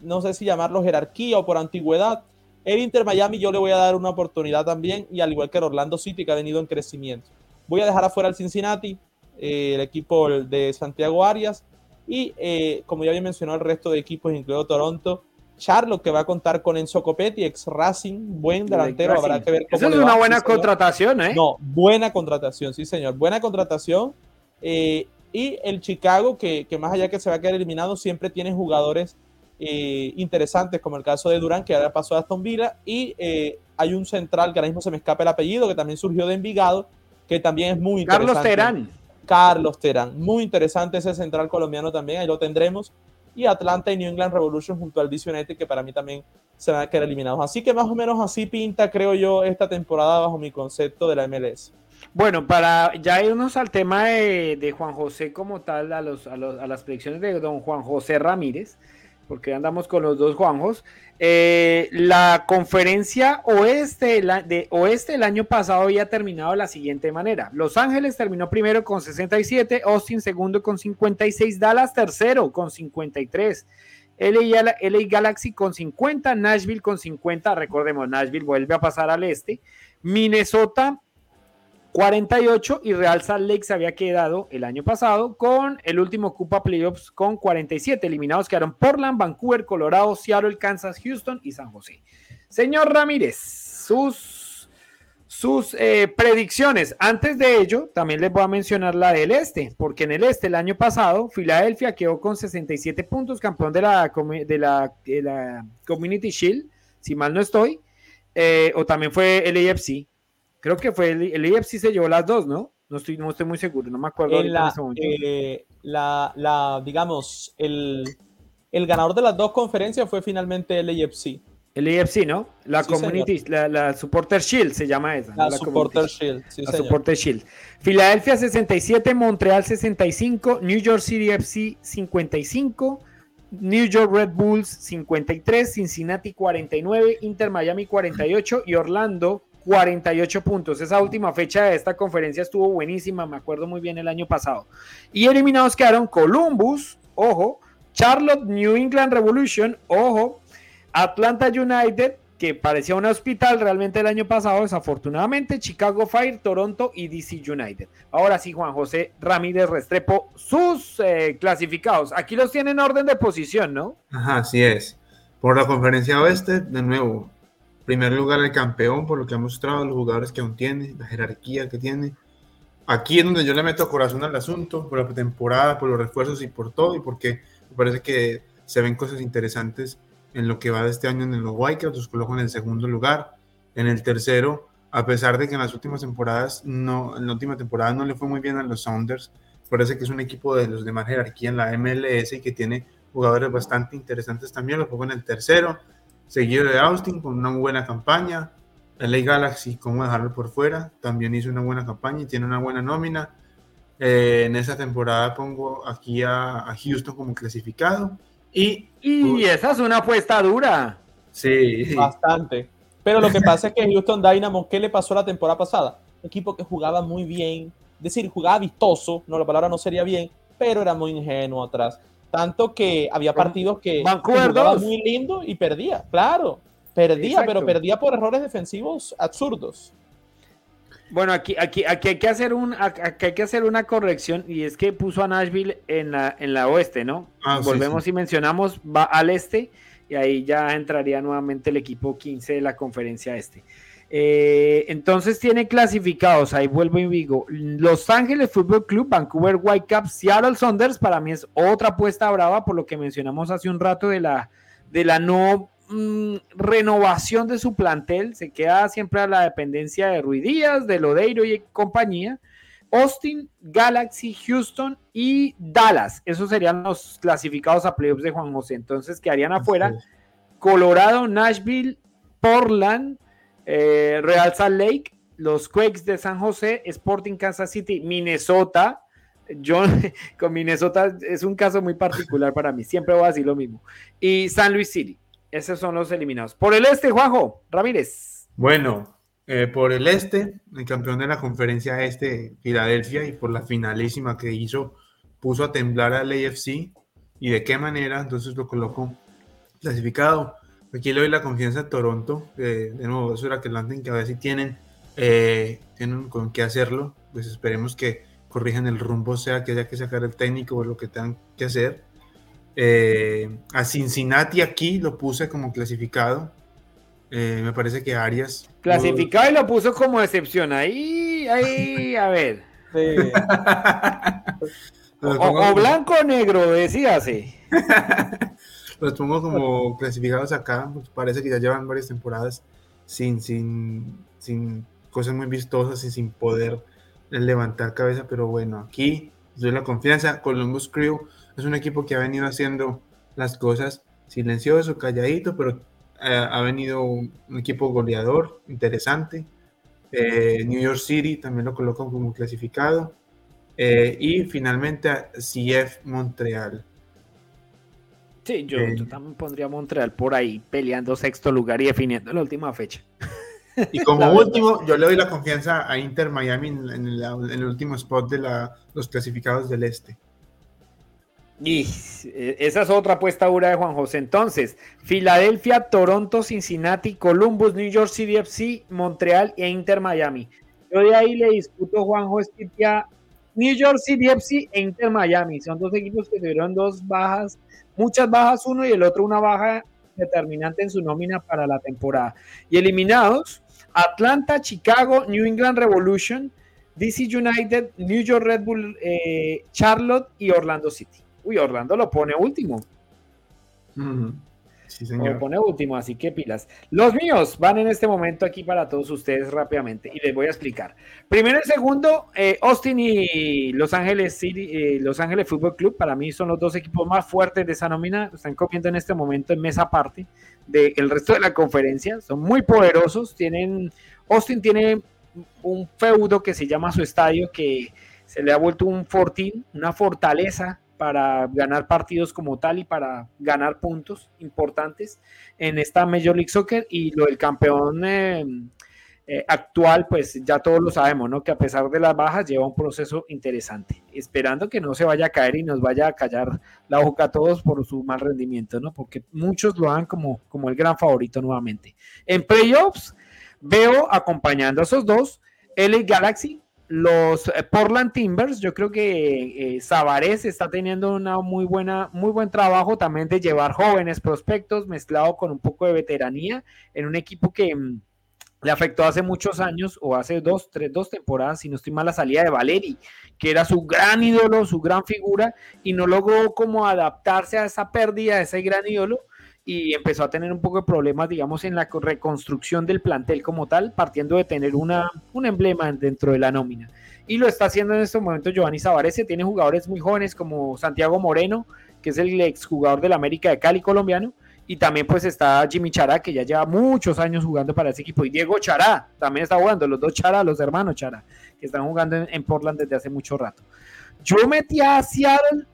no sé si llamarlo jerarquía o por antigüedad, el Inter Miami yo le voy a dar una oportunidad también, y al igual que el Orlando City, que ha venido en crecimiento. Voy a dejar afuera al Cincinnati, eh, el equipo de Santiago Arias, y eh, como ya había mencionado, el resto de equipos, incluido Toronto, Charlotte, que va a contar con Enzo Copetti, ex Racing, buen delantero, habrá que ver Esa es una buena contratación, ¿eh? No, buena contratación, sí, señor, buena contratación. Eh, y el Chicago, que, que, más allá que se va a quedar eliminado, siempre tiene jugadores eh, interesantes, como el caso de Durán, que ahora pasó a Aston Villa, y eh, hay un central que ahora mismo se me escapa el apellido, que también surgió de Envigado, que también es muy interesante. Carlos Terán. Carlos Terán, muy interesante ese central colombiano también, ahí lo tendremos. Y Atlanta y New England Revolution junto al DC United, que para mí también se van a quedar eliminados. Así que más o menos así pinta, creo yo, esta temporada bajo mi concepto de la MLS. Bueno, para ya irnos al tema de, Juan José como tal, a, los, a, los, a las predicciones de don Juan José Ramírez, porque andamos con los dos Juanjos. Eh, la conferencia oeste, el año pasado había terminado de la siguiente manera. Los Ángeles terminó primero con 67, Austin segundo con 56, Dallas tercero con 53. LA, LA Galaxy con 50, Nashville con 50, recordemos, Nashville vuelve a pasar al este, Minnesota 48 y Real Salt Lake se había quedado el año pasado con el último Cupa Playoffs con 47. Eliminados quedaron Portland, Vancouver, Colorado, Seattle, Kansas, Houston y San José. Señor Ramírez, sus, sus eh, predicciones. Antes de ello, también les voy a mencionar la del este, porque en el este el año pasado, Filadelfia quedó con 67 puntos, campeón de la, de la, Community Shield, si mal no estoy, eh, o también fue el AFC Creo que fue el, el IFC se llevó las dos, ¿no? No estoy, no estoy muy seguro, no me acuerdo. Eh, la, la, digamos, el, el, ganador de las dos conferencias fue finalmente el AFC. El AFC, ¿no? La Community, la, la, Supporter Shield se llama esa. La, Supporter Shield, sí, La Supporter Shield. Filadelfia 67, Montreal 65, New York City FC 55, New York Red Bulls 53, Cincinnati 49, Inter Miami 48 y Orlando 48 puntos. Esa última fecha de esta conferencia estuvo buenísima, me acuerdo muy bien el año pasado. Y eliminados quedaron Columbus, ojo, Charlotte, New England Revolution, ojo, Atlanta United, que parecía un hospital realmente el año pasado, desafortunadamente, Chicago Fire, Toronto y DC United. Ahora sí, Juan José Ramírez Restrepo, sus eh, clasificados. Aquí los tienen en orden de posición, ¿no? Ajá, así es. Por la conferencia oeste, de nuevo, primer lugar el campeón por lo que ha mostrado, los jugadores que aún tiene, la jerarquía que tiene. Aquí es donde yo le meto corazón al asunto, por la temporada, por los refuerzos y por todo, y porque me parece que se ven cosas interesantes en lo que va de este año en los Whitecaps, los coloco en el segundo lugar. En el tercero, a pesar de que en las últimas temporadas, no, en la última temporada no le fue muy bien a los Sounders, parece que es un equipo de los de más jerarquía en la MLS y que tiene jugadores bastante interesantes también, lo pongo en el tercero seguido de Austin con una buena campaña. LA Galaxy, cómo dejarlo por fuera, también hizo una buena campaña y tiene una buena nómina. Eh, en esa temporada pongo aquí a, Houston como clasificado. Y, y esa es una apuesta dura. Sí. Bastante. Pero lo que pasa es que Houston Dynamo, ¿qué le pasó la temporada pasada? Un equipo que jugaba muy bien, es decir, jugaba vistoso, no, la palabra no sería bien, pero era muy ingenuo atrás. Tanto que había partidos que, jugaba muy lindo y perdía, claro. Perdía, pero perdía por errores defensivos absurdos. Bueno, aquí, aquí, aquí, hay que hacer un, aquí hay que hacer una corrección y es que puso a Nashville en la, en la oeste, ¿no? Ah, Volvemos y mencionamos, va al este y ahí ya entraría nuevamente el equipo 15 de la conferencia este. Eh, entonces tiene clasificados, ahí vuelvo y digo, Los Ángeles Fútbol Club, Vancouver Whitecaps, Seattle Saunders, para mí es otra apuesta brava por lo que mencionamos hace un rato de la, de la no mm, renovación de su plantel, se queda siempre a la dependencia de Ruidías, de Lodeiro y compañía. Austin, Galaxy, Houston y Dallas. Esos serían los clasificados a playoffs de Juan José. Entonces quedarían afuera Colorado, Nashville, Portland, eh, Real Salt Lake, los Quakes de San José, Sporting Kansas City, Minnesota. Yo con Minnesota es un caso muy particular para mí, siempre voy a decir lo mismo. Y San Luis City, esos son los eliminados. Por el este, Juanjo Ramírez. Bueno, eh, por el este, el campeón de la conferencia este, Filadelfia, y por la finalísima que hizo, puso a temblar al AFC. ¿Y de qué manera? Entonces lo colocó clasificado. Aquí le doy la confianza a Toronto. de nuevo, eso era que Landen, que a ver si tienen, eh, tienen con qué hacerlo. Pues esperemos que corrijan el rumbo, sea que haya que sacar el técnico o lo que tengan que hacer. Eh, a Cincinnati aquí lo puse como clasificado. Eh, me parece que Arias. Clasificado y lo puso como excepción. Ahí, ahí, a ver. o, blanco o negro, decíase. los pongo como clasificados acá, pues parece que ya llevan varias temporadas sin, sin, sin cosas muy vistosas y sin poder levantar cabeza, pero bueno, aquí doy la confianza. Columbus Crew es un equipo que ha venido haciendo las cosas silencioso, calladito, pero eh, ha venido un, equipo goleador, interesante. Eh, New York City también lo colocan como clasificado. Eh, y finalmente a CF Montreal. Sí, yo, también pondría a Montreal por ahí peleando sexto lugar y definiendo la última fecha. Y como último, yo le doy la confianza a Inter Miami en, el último spot de los clasificados del este. Y eh, esa es otra apuesta dura de Juan José. Entonces, Filadelfia, Toronto, Cincinnati, Columbus, New York City FC, Montreal e Inter Miami. Yo de ahí le discuto Juan José a New York City FC e Inter Miami. Son dos equipos que tuvieron dos bajas, muchas bajas uno y el otro una baja determinante en su nómina para la temporada. Y eliminados, Atlanta, Chicago, New England Revolution, DC United, New York Red Bull, eh, Charlotte y Orlando City. Uy, Orlando lo pone último. Sí, señor. Pone último, así que pilas. Los míos van en este momento aquí para todos ustedes rápidamente y les voy a explicar. Primero y segundo, eh, Austin y Los Ángeles City, eh, Los Ángeles Fútbol Club, para mí son los dos equipos más fuertes de esa nómina. Están comiendo en este momento en mesa aparte del resto de la conferencia. Son muy poderosos. Tienen, Austin tiene un feudo que se llama su estadio que se le ha vuelto un fortín, una fortaleza para ganar partidos como tal y para ganar puntos importantes en esta Major League Soccer y lo del campeón eh, eh, actual, pues ya todos lo sabemos, ¿no? Que a pesar de las bajas lleva un proceso interesante, esperando que no se vaya a caer y nos vaya a callar la boca a todos por su mal rendimiento, ¿no? Porque muchos lo dan como, como el gran favorito nuevamente. En playoffs veo acompañando a esos dos, LA Galaxy, los eh, Portland Timbers, yo creo que eh, está teniendo una muy buena, muy buen trabajo también de llevar jóvenes prospectos mezclado con un poco de veteranía en un equipo que mm, le afectó hace muchos años o hace dos, tres, dos temporadas, si no estoy mal, la salida de Valeri, que era su gran ídolo, su gran figura, y no logró como adaptarse a esa pérdida de ese gran ídolo y empezó a tener un poco de problemas, digamos, en la reconstrucción del plantel como tal, partiendo de tener una, un emblema dentro de la nómina. Y lo está haciendo en este momento Giovanni Zavarese, tiene jugadores muy jóvenes como Santiago Moreno, que es el exjugador del América de Cali colombiano, y también pues está Jimmy Chará, que ya lleva muchos años jugando para ese equipo, y Diego Chará, también está jugando, los dos Chará, los hermanos Chará, que están jugando en, en Portland desde hace mucho rato. Yo metí a Seattle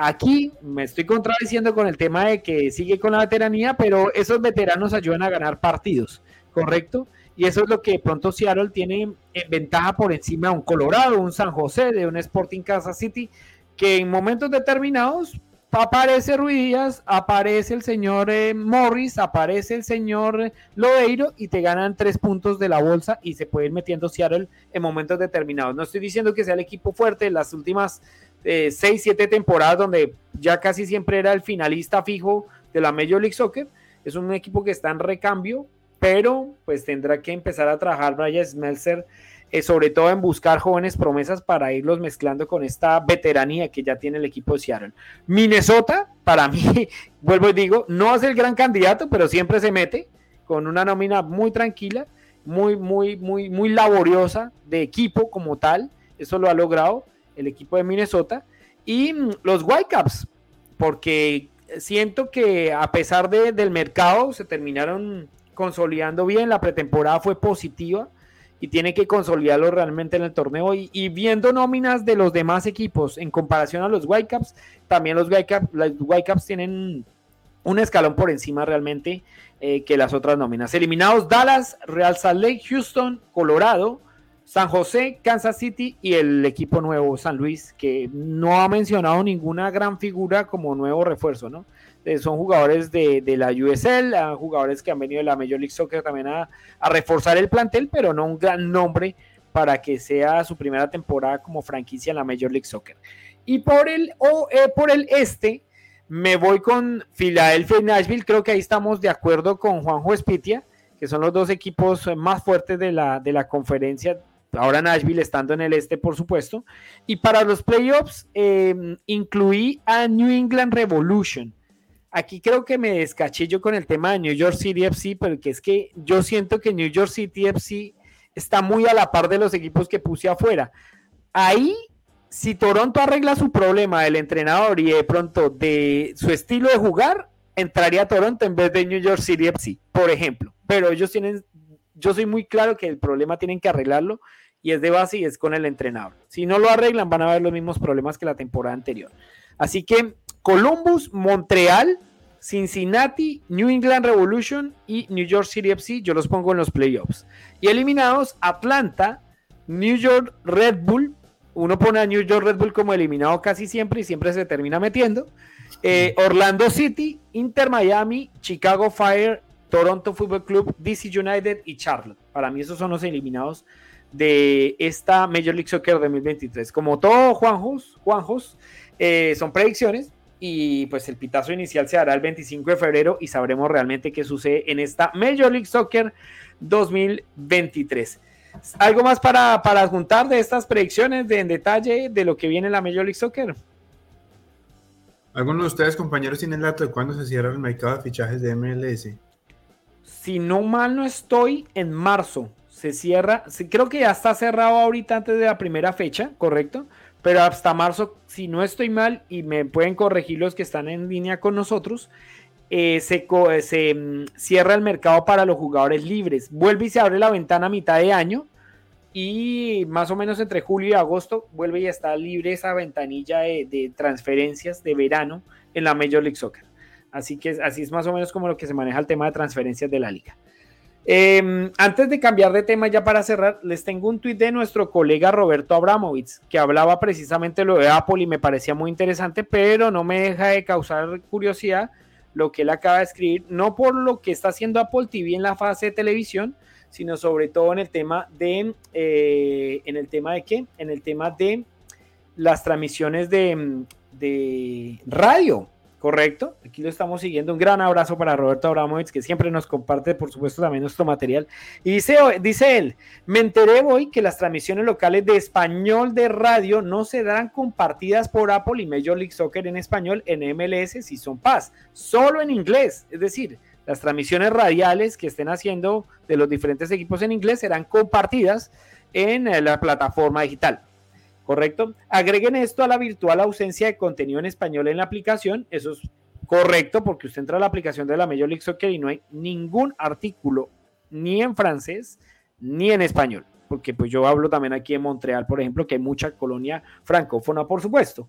Aquí me estoy contradiciendo con el tema de que sigue con la veteranía, pero esos veteranos ayudan a ganar partidos, ¿correcto? Y eso es lo que pronto Seattle tiene en ventaja por encima de un Colorado, un San José, de un Sporting Kansas City, que en momentos determinados aparece Ruidías, aparece el señor eh, Morris, aparece el señor Lodeiro y te ganan tres puntos de la bolsa y se puede ir metiendo Seattle en momentos determinados. No estoy diciendo que sea el equipo fuerte, las últimas eh, seis, siete temporadas donde ya casi siempre era el finalista fijo de la Major League Soccer. Es un equipo que está en recambio, pero pues tendrá que empezar a trabajar Brian Smelser, eh, sobre todo en buscar jóvenes promesas para irlos mezclando con esta veteranía que ya tiene el equipo de Seattle. Minnesota, para mí, vuelvo y digo, no es el gran candidato, pero siempre se mete con una nómina muy tranquila, muy, muy, muy, muy laboriosa de equipo como tal. Eso lo ha logrado el equipo de Minnesota, y mm, los Whitecaps, porque siento que a pesar de, del mercado se terminaron consolidando bien, la pretemporada fue positiva y tiene que consolidarlo realmente en el torneo y, viendo nóminas de los demás equipos en comparación a los Whitecaps, también los Whitecaps, los Whitecaps tienen un escalón por encima realmente eh, que las otras nóminas. Eliminados Dallas, Real Salt Lake, Houston, Colorado, San José, Kansas City y el equipo nuevo San Luis, que no ha mencionado ninguna gran figura como nuevo refuerzo, ¿no? Eh, son jugadores de, la USL, jugadores que han venido de la Major League Soccer también a, reforzar el plantel, pero no un gran nombre para que sea su primera temporada como franquicia en la Major League Soccer. Y por el, eh, por el este, me voy con Philadelphia y Nashville, creo que ahí estamos de acuerdo con Juanjo Espitia, que son los dos equipos más fuertes de la, de la conferencia ahora Nashville estando en el este, por supuesto. Y para los playoffs em, incluí a New England Revolution. Aquí creo que me descaché yo con el tema de New York City FC, porque es que yo siento que New York City FC está muy a la par de los equipos que puse afuera. Ahí, si Toronto arregla su problema del entrenador y de pronto de su estilo de jugar, entraría Toronto en vez de New York City FC, por ejemplo. Pero ellos tienen yo soy muy claro que el problema tienen que arreglarlo y es de base y es con el entrenador. Si no lo arreglan, van a haber los mismos problemas que la temporada anterior. Así que Columbus, Montreal, Cincinnati, New England Revolution y New York City FC. Yo los pongo en los playoffs. Y eliminados, Atlanta, New York Red Bull. Uno pone a New York Red Bull como eliminado casi siempre y siempre se termina metiendo. Eh, Orlando City, Inter Miami, Chicago Fire, Toronto Football Club, DC United y Charlotte. Para mí esos son los eliminados de esta Major League Soccer 2023. Como todo Juanjos, Juanjos eh, son predicciones y pues el pitazo inicial se hará el 25 de febrero y sabremos realmente qué sucede en esta Major League Soccer 2023. ¿Algo más para, para juntar de estas predicciones de, en detalle de lo que viene en la Major League Soccer? ¿Alguno de ustedes, compañeros, tienen el dato de cuándo se cierra el mercado de fichajes de MLS? Si no mal no estoy, en marzo se cierra. Creo que ya está cerrado ahorita antes de la primera fecha, ¿correcto? Pero hasta marzo, si no estoy mal, y me pueden corregir los que están en línea con nosotros, eh, se, se mm, cierra el mercado para los jugadores libres. Vuelve y se abre la ventana a mitad de año y más o menos entre julio y agosto vuelve y está libre esa ventanilla de, transferencias de verano en la Major League Soccer. Así que así es más o menos como lo que se maneja el tema de transferencias de la liga. Em, antes de cambiar de tema ya para cerrar, les tengo un tuit de nuestro colega Roberto Abramovich que hablaba precisamente lo de Apple y me parecía muy interesante, pero no me deja de causar curiosidad lo que él acaba de escribir, no por lo que está haciendo Apple TV en la fase de televisión, sino sobre todo en el tema de, eh, en el tema de qué, en el tema de las transmisiones de, de radio, ¿correcto? Aquí lo estamos siguiendo. Un gran abrazo para Roberto Abramovich, que siempre nos comparte, por supuesto, también nuestro material. Y dice, dice él, me enteré hoy que las transmisiones locales de español de radio no serán compartidas por Apple y Major League Soccer en español en MLS si son paz, solo en inglés. Es decir, las transmisiones radiales que estén haciendo de los diferentes equipos en inglés serán compartidas en eh, la plataforma digital. ¿Correcto? Agreguen esto a la virtual ausencia de contenido en español en la aplicación. Eso es correcto porque usted entra a la aplicación de la Major League Soccer y no hay ningún artículo ni en francés ni en español. Porque pues yo hablo también aquí en Montreal, por ejemplo, que hay mucha colonia francófona, por supuesto.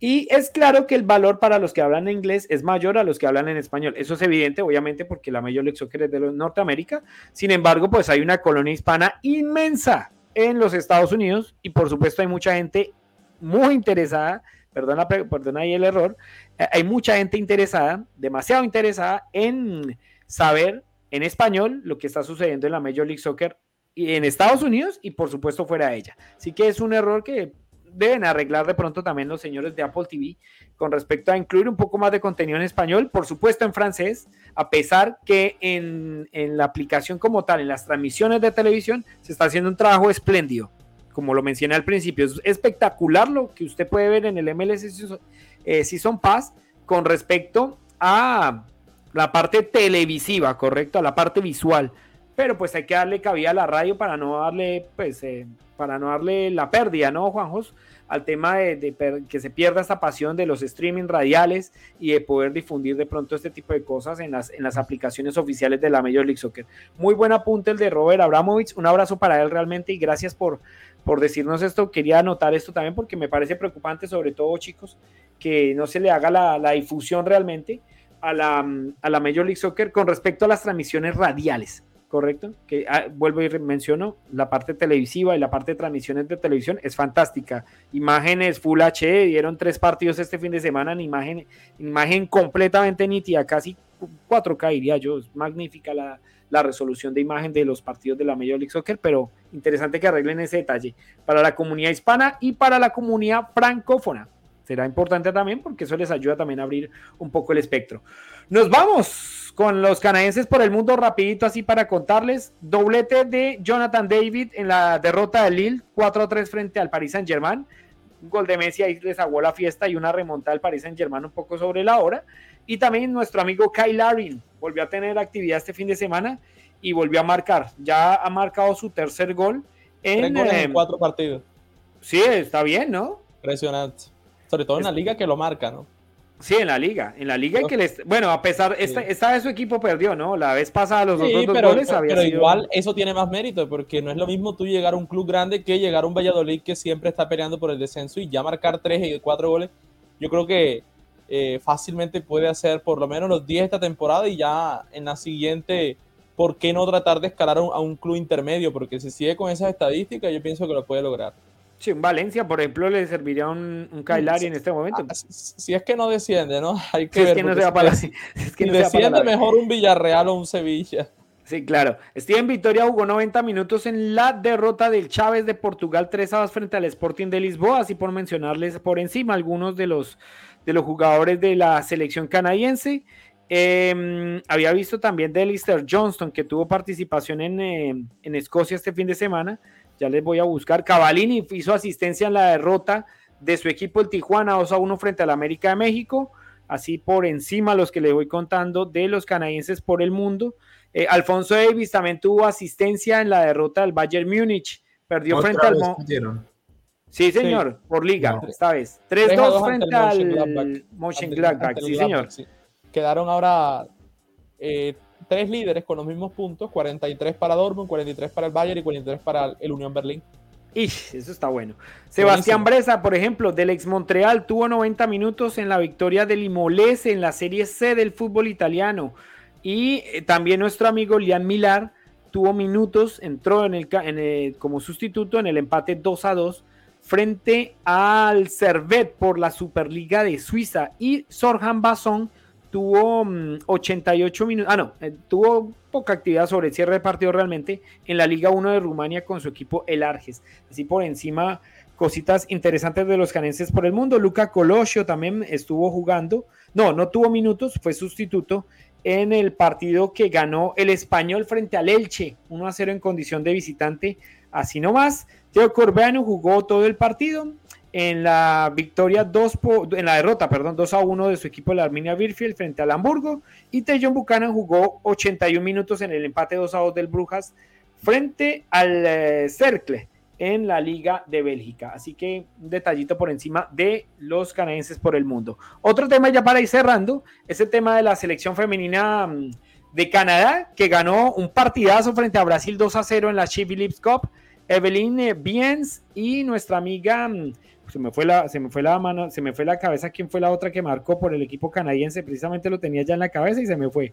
Y es claro que el valor para los que hablan inglés es mayor a los que hablan en español. Eso es evidente, obviamente, porque la mayor League es de Norteamérica. Sin embargo, pues hay una colonia hispana inmensa en los Estados Unidos y por supuesto hay mucha gente muy interesada, perdona, perdona ahí el error, eh, hay mucha gente interesada, demasiado interesada en saber en español lo que está sucediendo en la Major League Soccer en Estados Unidos y por supuesto fuera de ella. Así que es un error que deben arreglar de pronto también los señores de Apple TV con respecto a incluir un poco más de contenido en español, por supuesto en francés, a pesar que en, la aplicación como tal, en las transmisiones de televisión, se está haciendo un trabajo espléndido. Como lo mencioné al principio, es espectacular lo que usted puede ver en el MLS eh, Season Pass con respecto a la parte televisiva, correcto, a la parte visual. Pero pues hay que darle cabida a la radio para no darle, pues, eh, para no darle la pérdida, ¿no, Juanjos? Al tema de, que se pierda esta pasión de los streaming radiales y de poder difundir de pronto este tipo de cosas en las, en las aplicaciones oficiales de la Major League Soccer. Muy buen apunte el de Robert Abramovich, un abrazo para él realmente y gracias por, decirnos esto. Quería anotar esto también porque me parece preocupante, sobre todo chicos, que no se le haga la, difusión realmente a la Major League Soccer con respecto a las transmisiones radiales correcto, que ah, vuelvo y menciono, la parte televisiva y la parte de transmisiones de televisión es fantástica. Imágenes Full HD, dieron tres partidos este fin de semana en imagen, imagen completamente nítida, casi 4K diría yo, es magnífica la, la resolución de imagen de los partidos de la Major League Soccer, pero interesante que arreglen ese detalle para la comunidad hispana y para la comunidad francófona. Será importante también porque eso les ayuda también a abrir un poco el espectro. Nos vamos con los canadienses por el mundo rapidito así para contarles. Doblete de Jonathan David en la derrota de Lille, 4-3 frente al Paris Saint Germain. Un gol de Messi ahí les aguó la fiesta y una remontada al Paris Saint Germain un poco sobre la hora. Y también nuestro amigo Kyle Larin volvió a tener actividad este fin de semana y volvió a marcar. Ya ha marcado su tercer gol en, en cuatro partidos. Sí, está bien, ¿no? Impresionante. Sobre todo en la liga que lo marca, ¿no? Sí, en la liga, en la liga y que les, bueno, a pesar, esta, esta, vez su equipo perdió, ¿no? La vez pasada los dos, pero, goles había pero igual eso tiene más mérito, porque no es lo mismo tú llegar a un club grande que llegar a un Valladolid que siempre está peleando por el descenso y ya marcar tres y cuatro goles. Yo creo que eh, fácilmente puede hacer por lo menos los 10 esta temporada y ya en la siguiente, ¿por qué no tratar de escalar a un, club intermedio? Porque si sigue con esas estadísticas, yo pienso que lo puede lograr. Sí, un Valencia, por ejemplo, le serviría un, un Kailari en este momento. Ah, si, es que no desciende, ¿no? Hay que si Es que no se va para la, si desciende mejor un Villarreal o un Sevilla. Sí, claro. Steven Vitoria jugó 90 minutos en la derrota del Chávez de Portugal 3 a 2 frente al Sporting de Lisboa, así por mencionarles por encima algunos de los, de los jugadores de la selección canadiense. Em, había visto también de Lister Johnston, que tuvo participación en, em, en, Escocia este fin de semana. Ya les voy a buscar. Cavalini hizo asistencia en la derrota de su equipo, el Tijuana, 2 a 1 frente al América de México. Así por encima los que les voy contando de los canadienses por el mundo. Eh, Alfonso Davis también tuvo asistencia en la derrota del Bayern Múnich. Perdió frente al. Sí, señor, por liga, esta vez. 3-2 frente al Mönchengladbach. Sí, señor. Quedaron ahora eh, tres líderes con los mismos puntos: 43 para Dortmund, 43 para el Bayern y 43 para el Unión Berlín. eso está bueno. Sebastián Bresa, por ejemplo, del ex Montreal, tuvo 90 minutos en la victoria del Imolese en la Serie C del fútbol italiano. Y eh, también nuestro amigo Lian Milar tuvo minutos, entró en el, como sustituto en el empate 2 a 2 frente al Servet por la Superliga de Suiza. Y Sorjan Basson tuvo 88 mm, minutos, ah no, eh, tuvo poca actividad sobre el cierre de partido realmente en la Liga 1 de Rumania con su equipo El Arges. Así por encima, cositas interesantes de los canenses por el mundo. Luca Colosio también estuvo jugando, no, no tuvo minutos, fue sustituto en el partido que ganó el español frente al Elche, 1 a 0 en condición de visitante, así nomás. Teo Corbeano jugó todo el partido en la victoria 2 en la derrota, perdón, 2 a 1 de su equipo la Arminia Birfield frente al Hamburgo y Tejon Buchanan jugó 81 minutos en el empate 2 a 2 del Brujas frente al eh, Cercle en la Liga de Bélgica. Así que un detallito por encima de los canadienses por el mundo. Otro tema ya para ir cerrando, es el tema de la selección femenina mm, de Canadá, que ganó un partidazo frente a Brasil 2 a 0 en la Chevy Lips Cup. Evelyn eh, Biens y nuestra amiga, mm, se me fue la, se me fue la mano, se me fue la cabeza, ¿quién fue la otra que marcó por el equipo canadiense? Precisamente lo tenía ya en la cabeza y se me fue.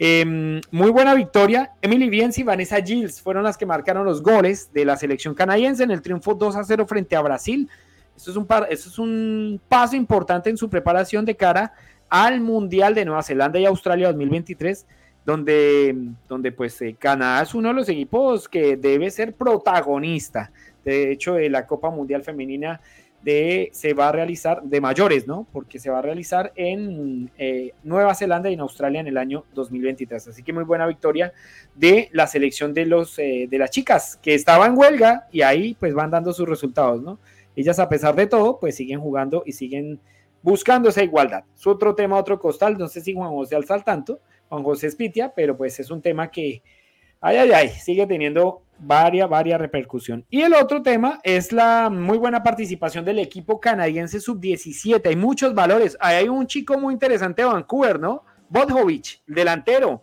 Em, muy buena victoria. Emily Biens y Vanessa Gilles fueron las que marcaron los goles de la selección canadiense en el triunfo 2 a 0 frente a Brasil. Esto es un, esto es un paso importante en su preparación de cara al Mundial de Nueva Zelanda y Australia 2023, donde, donde pues eh, Canadá es uno de los equipos que debe ser protagonista. De hecho, de la Copa Mundial Femenina de, se va a realizar, de mayores, ¿no? Porque se va a realizar en eh, Nueva Zelanda y en Australia en el año 2023. Así que muy buena victoria de la selección de, los, eh, de las chicas que estaban en huelga y ahí pues van dando sus resultados, ¿no? Ellas a pesar de todo pues siguen jugando y siguen buscando esa igualdad. Su otro tema, otro costal, no sé si Juan José alza al tanto, Juan José Espitia, pero pues es un tema que, ay, ay, ay, sigue teniendo varia, varia repercusión. Y el otro tema es la muy buena participación del equipo canadiense sub-17. Hay muchos valores. hay un chico muy interesante de Vancouver, ¿no? Bodhovich, delantero.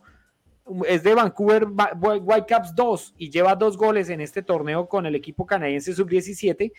Es de Vancouver Whitecaps 2 y lleva dos goles en este torneo con el equipo canadiense sub-17.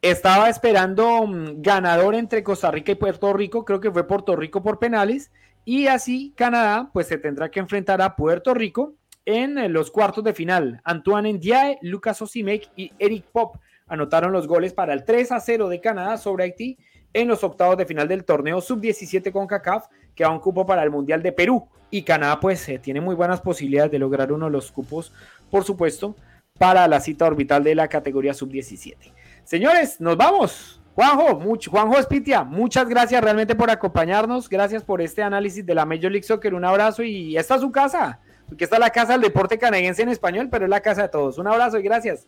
Estaba esperando mm, ganador entre Costa Rica y Puerto Rico. Creo que fue Puerto Rico por penales. Y así Canadá pues se tendrá que enfrentar a Puerto Rico en eh, los cuartos de final. Antoine Ndiaye, Lucas Osimek y Eric Pop anotaron los goles para el 3 a 0 de Canadá sobre Haití en los octavos de final del torneo sub-17 con CACAF, que va un cupo para el Mundial de Perú. Y Canadá, pues, eh, tiene muy buenas posibilidades de lograr uno de los cupos, por supuesto, para la cita orbital de la categoría sub-17. Señores, nos vamos. Juanjo, mucho, Juanjo Espitia, muchas gracias realmente por acompañarnos. Gracias por este análisis de la Major League Soccer. Un abrazo y esta es su casa porque está la casa del deporte canadiense en español, pero es la casa de todos. Un abrazo y gracias.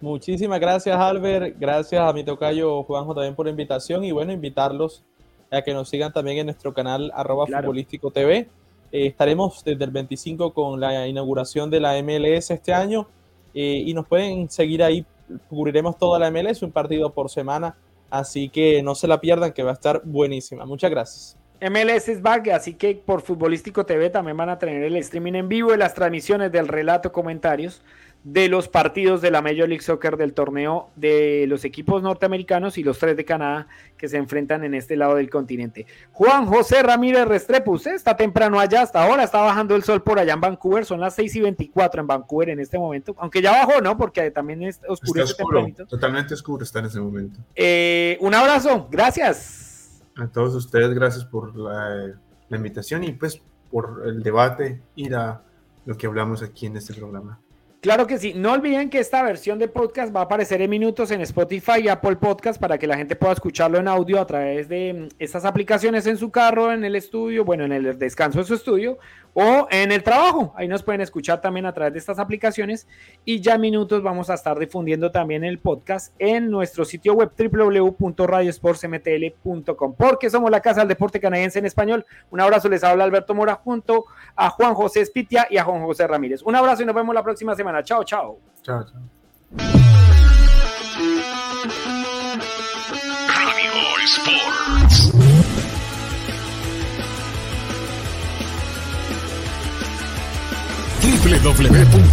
Muchísimas gracias, Albert. Gracias a mi tocayo Juanjo también por la invitación y bueno, invitarlos a que nos sigan también en nuestro canal arroba futbolístico TV. Eh, estaremos desde el 25 con la inauguración de la MLS este año eh, y nos pueden seguir ahí. Cubriremos toda la MLS, un partido por semana. Así que no se la pierdan, que va a estar buenísima. Muchas gracias. MLS es back, así que por Futbolístico TV también van a tener el streaming en vivo y las transmisiones del relato, comentarios de los partidos de la Major League Soccer del torneo de los equipos norteamericanos y los tres de Canadá que se enfrentan en este lado del continente. Juan José Ramírez Restrepo, usted está temprano allá, hasta ahora está bajando el sol por allá en Vancouver, son las 6 y 24 en Vancouver en este momento, aunque ya bajó, ¿no? Porque también es oscuro. Está oscuro, totalmente oscuro está en ese momento. Eh, un abrazo, gracias. A todos ustedes, gracias por la, la invitación y pues por el debate y a lo que hablamos aquí en este programa. Claro que sí. No olviden que esta versión de podcast va a aparecer en minutos en Spotify y Apple Podcast para que la gente pueda escucharlo en audio a través de mm, estas aplicaciones en su carro, en el estudio, bueno, en el descanso de su estudio o en el trabajo. Ahí nos pueden escuchar también a través de estas aplicaciones y ya minutos vamos a estar difundiendo también el podcast en nuestro sitio web www.radiosportsmtl.com porque somos la casa del deporte canadiense en español. Un abrazo, les habla Alberto Mora junto a Juan José Espitia y a Juan José Ramírez. Un abrazo y nos vemos la próxima semana. Chao, chao. Chao, chao. Radio Sports. Www